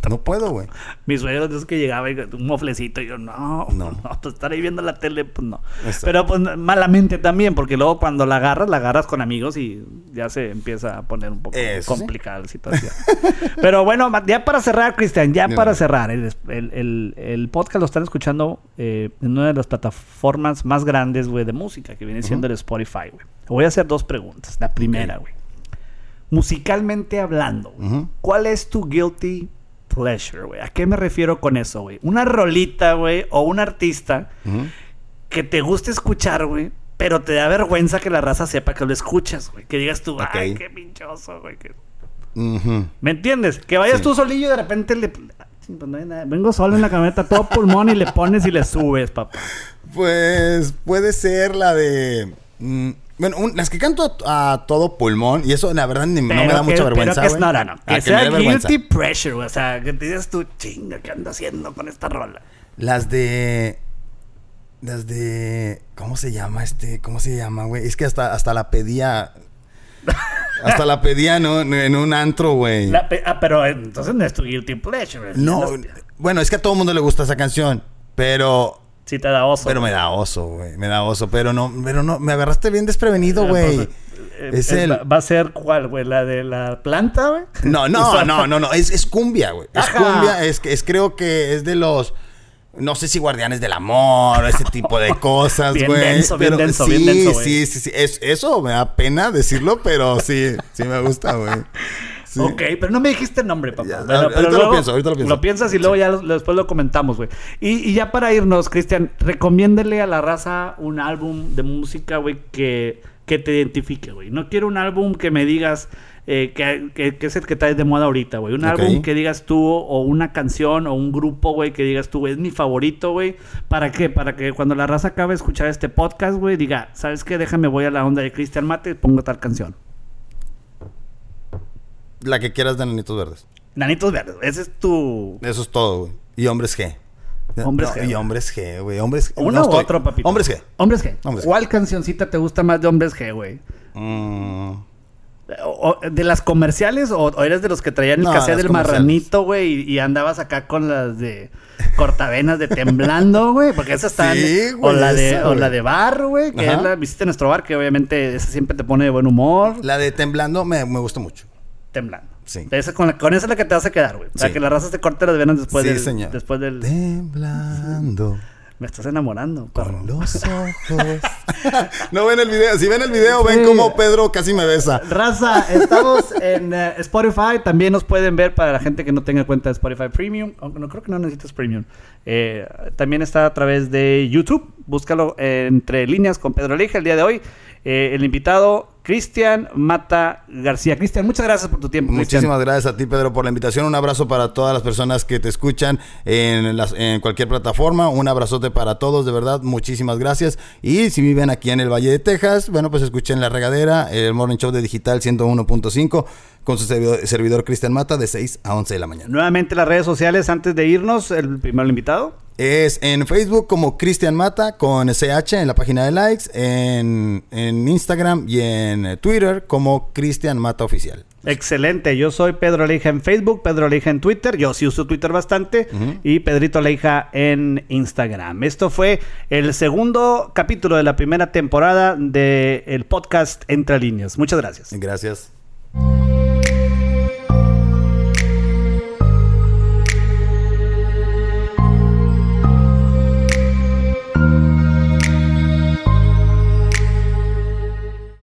No puedo, güey. Mis suegros es que llegaba y un moflecito y yo, no, no, no pues, estar ahí viendo la tele, pues no. Pero pues malamente también, porque luego cuando la agarras, la agarras con amigos y ya se empieza a poner un poco complicada la situación. Pero bueno, ya para cerrar, Cristian, ya para cerrar, el, el, el, podcast lo están escuchando eh, en una de las plataformas formas más grandes, güey, de música, que viene siendo el Spotify, güey. Voy a hacer dos preguntas. La primera, güey. Musicalmente hablando, ¿cuál es tu guilty pleasure, güey? ¿A qué me refiero con eso, güey? Una rolita, güey, o un artista que te guste escuchar, güey, pero te da vergüenza que la raza sepa que lo escuchas, güey. Que digas tú, ay, qué pinchoso, güey. ¿Me entiendes? Que vayas tú solillo y de repente le... Pues Vengo solo en la camioneta, todo pulmón y le pones y le subes, papá. Pues puede ser la de. Mm, bueno, las que canto a, todo pulmón, y eso la verdad no me da mucha vergüenza. Pero que es, no, no, no. Que, sea guilty pressure, o sea, que te digas tú, chinga, ¿qué ando haciendo con esta rola? Las de. Las de. ¿Cómo se llama este? ¿Cómo se llama, güey? Es que hasta, hasta la pedía. hasta la pedía ¿no? en un antro, güey. Ah, pero entonces no es tu guilty pleasure. No, bueno, es que a todo el mundo le gusta esa canción, pero Sí te da oso. Pero me da oso, güey. Me da oso. Pero no, pero no, me agarraste bien desprevenido, güey. Eh, es el... ¿Va a ser cuál, güey? ¿La de la planta, güey? No, no, no, no, no. Es, es cumbia, güey. Es cumbia. Es, es creo que es de los... No sé si guardianes del amor, ese tipo de cosas, güey. bien denso, bien denso, sí, bien denso, Sí, sí, sí. Es, eso me da pena decirlo, pero sí, sí me gusta, güey. Ok, pero no me dijiste el nombre, papá. ahorita lo pienso, ahorita lo pienso. Lo piensas y luego ya después lo comentamos, güey. Y, ya para irnos, Cristian, recomiéndele a la raza un álbum de música, güey, que, que te identifique, güey. No quiero un álbum que me digas eh, que, que, es el que está de moda ahorita, güey. Un álbum que digas tú, o una canción, o un grupo, güey, que digas tú, es mi favorito, güey. ¿Para qué? Para que cuando la raza acabe de escuchar este podcast, güey, diga, ¿sabes qué? Déjame, voy a la onda de Cristian Mate y pongo tal canción. La que quieras de Nanitos Verdes. Nanitos Verdes, ese es tu. Eso es todo, güey. Y Hombres G. Hombres G. Y Hombres G, güey. Hombres Uno u otro, papito. Hombres G. Hombres G. ¿Cuál cancioncita te gusta más de Hombres G, güey? Mm. ¿De las comerciales o, eres de los que traían el no, del marranito, güey? Y, andabas acá con las de cortavenas de temblando, güey. Porque esas están. Sí, güey, o, la de, o la de bar, güey. Que es la visita nuestro bar, que obviamente esa siempre te pone de buen humor. La de temblando me, me gusta mucho temblando. Sí. con, con, esa es la que te vas a quedar, güey. O sea, que las razas te corte las venas después sí, del... Señor. Después del... Temblando. Me estás enamorando. Con los ojos. no ven el video. Si ven el video, ven como Pedro casi me besa. Raza, estamos en eh, Spotify. También nos pueden ver para la gente que no tenga cuenta de Spotify Premium. Aunque no creo que no necesitas Premium. Eh, también está a través de YouTube. Búscalo entre líneas con Pedro Leija el día de hoy. Eh, el invitado Cristian Mata García. Cristian, muchas gracias por tu tiempo. Muchísimas gracias a ti, Pedro, por la invitación. Un abrazo para todas las personas que te escuchan en, en cualquier plataforma. Un abrazote para todos, de verdad, muchísimas gracias. Y si viven aquí en el Valle de Texas, bueno, pues escuchen La Regadera, el Morning Show de Digital 101.5 con su servidor, Cristian Mata de 6 a 11 de la mañana. Nuevamente las redes sociales antes de irnos, el primer invitado. Es en Facebook como Cristian Mata con SH en la página de likes, en, Instagram y en Twitter como Cristian Mata Oficial. Excelente, yo soy Pedro Leija en Facebook, Pedro Leija en Twitter, yo sí uso Twitter bastante, y Pedrito Leija en Instagram. Esto fue el segundo capítulo de la primera temporada del podcast Entre Líneas. Muchas gracias. Gracias.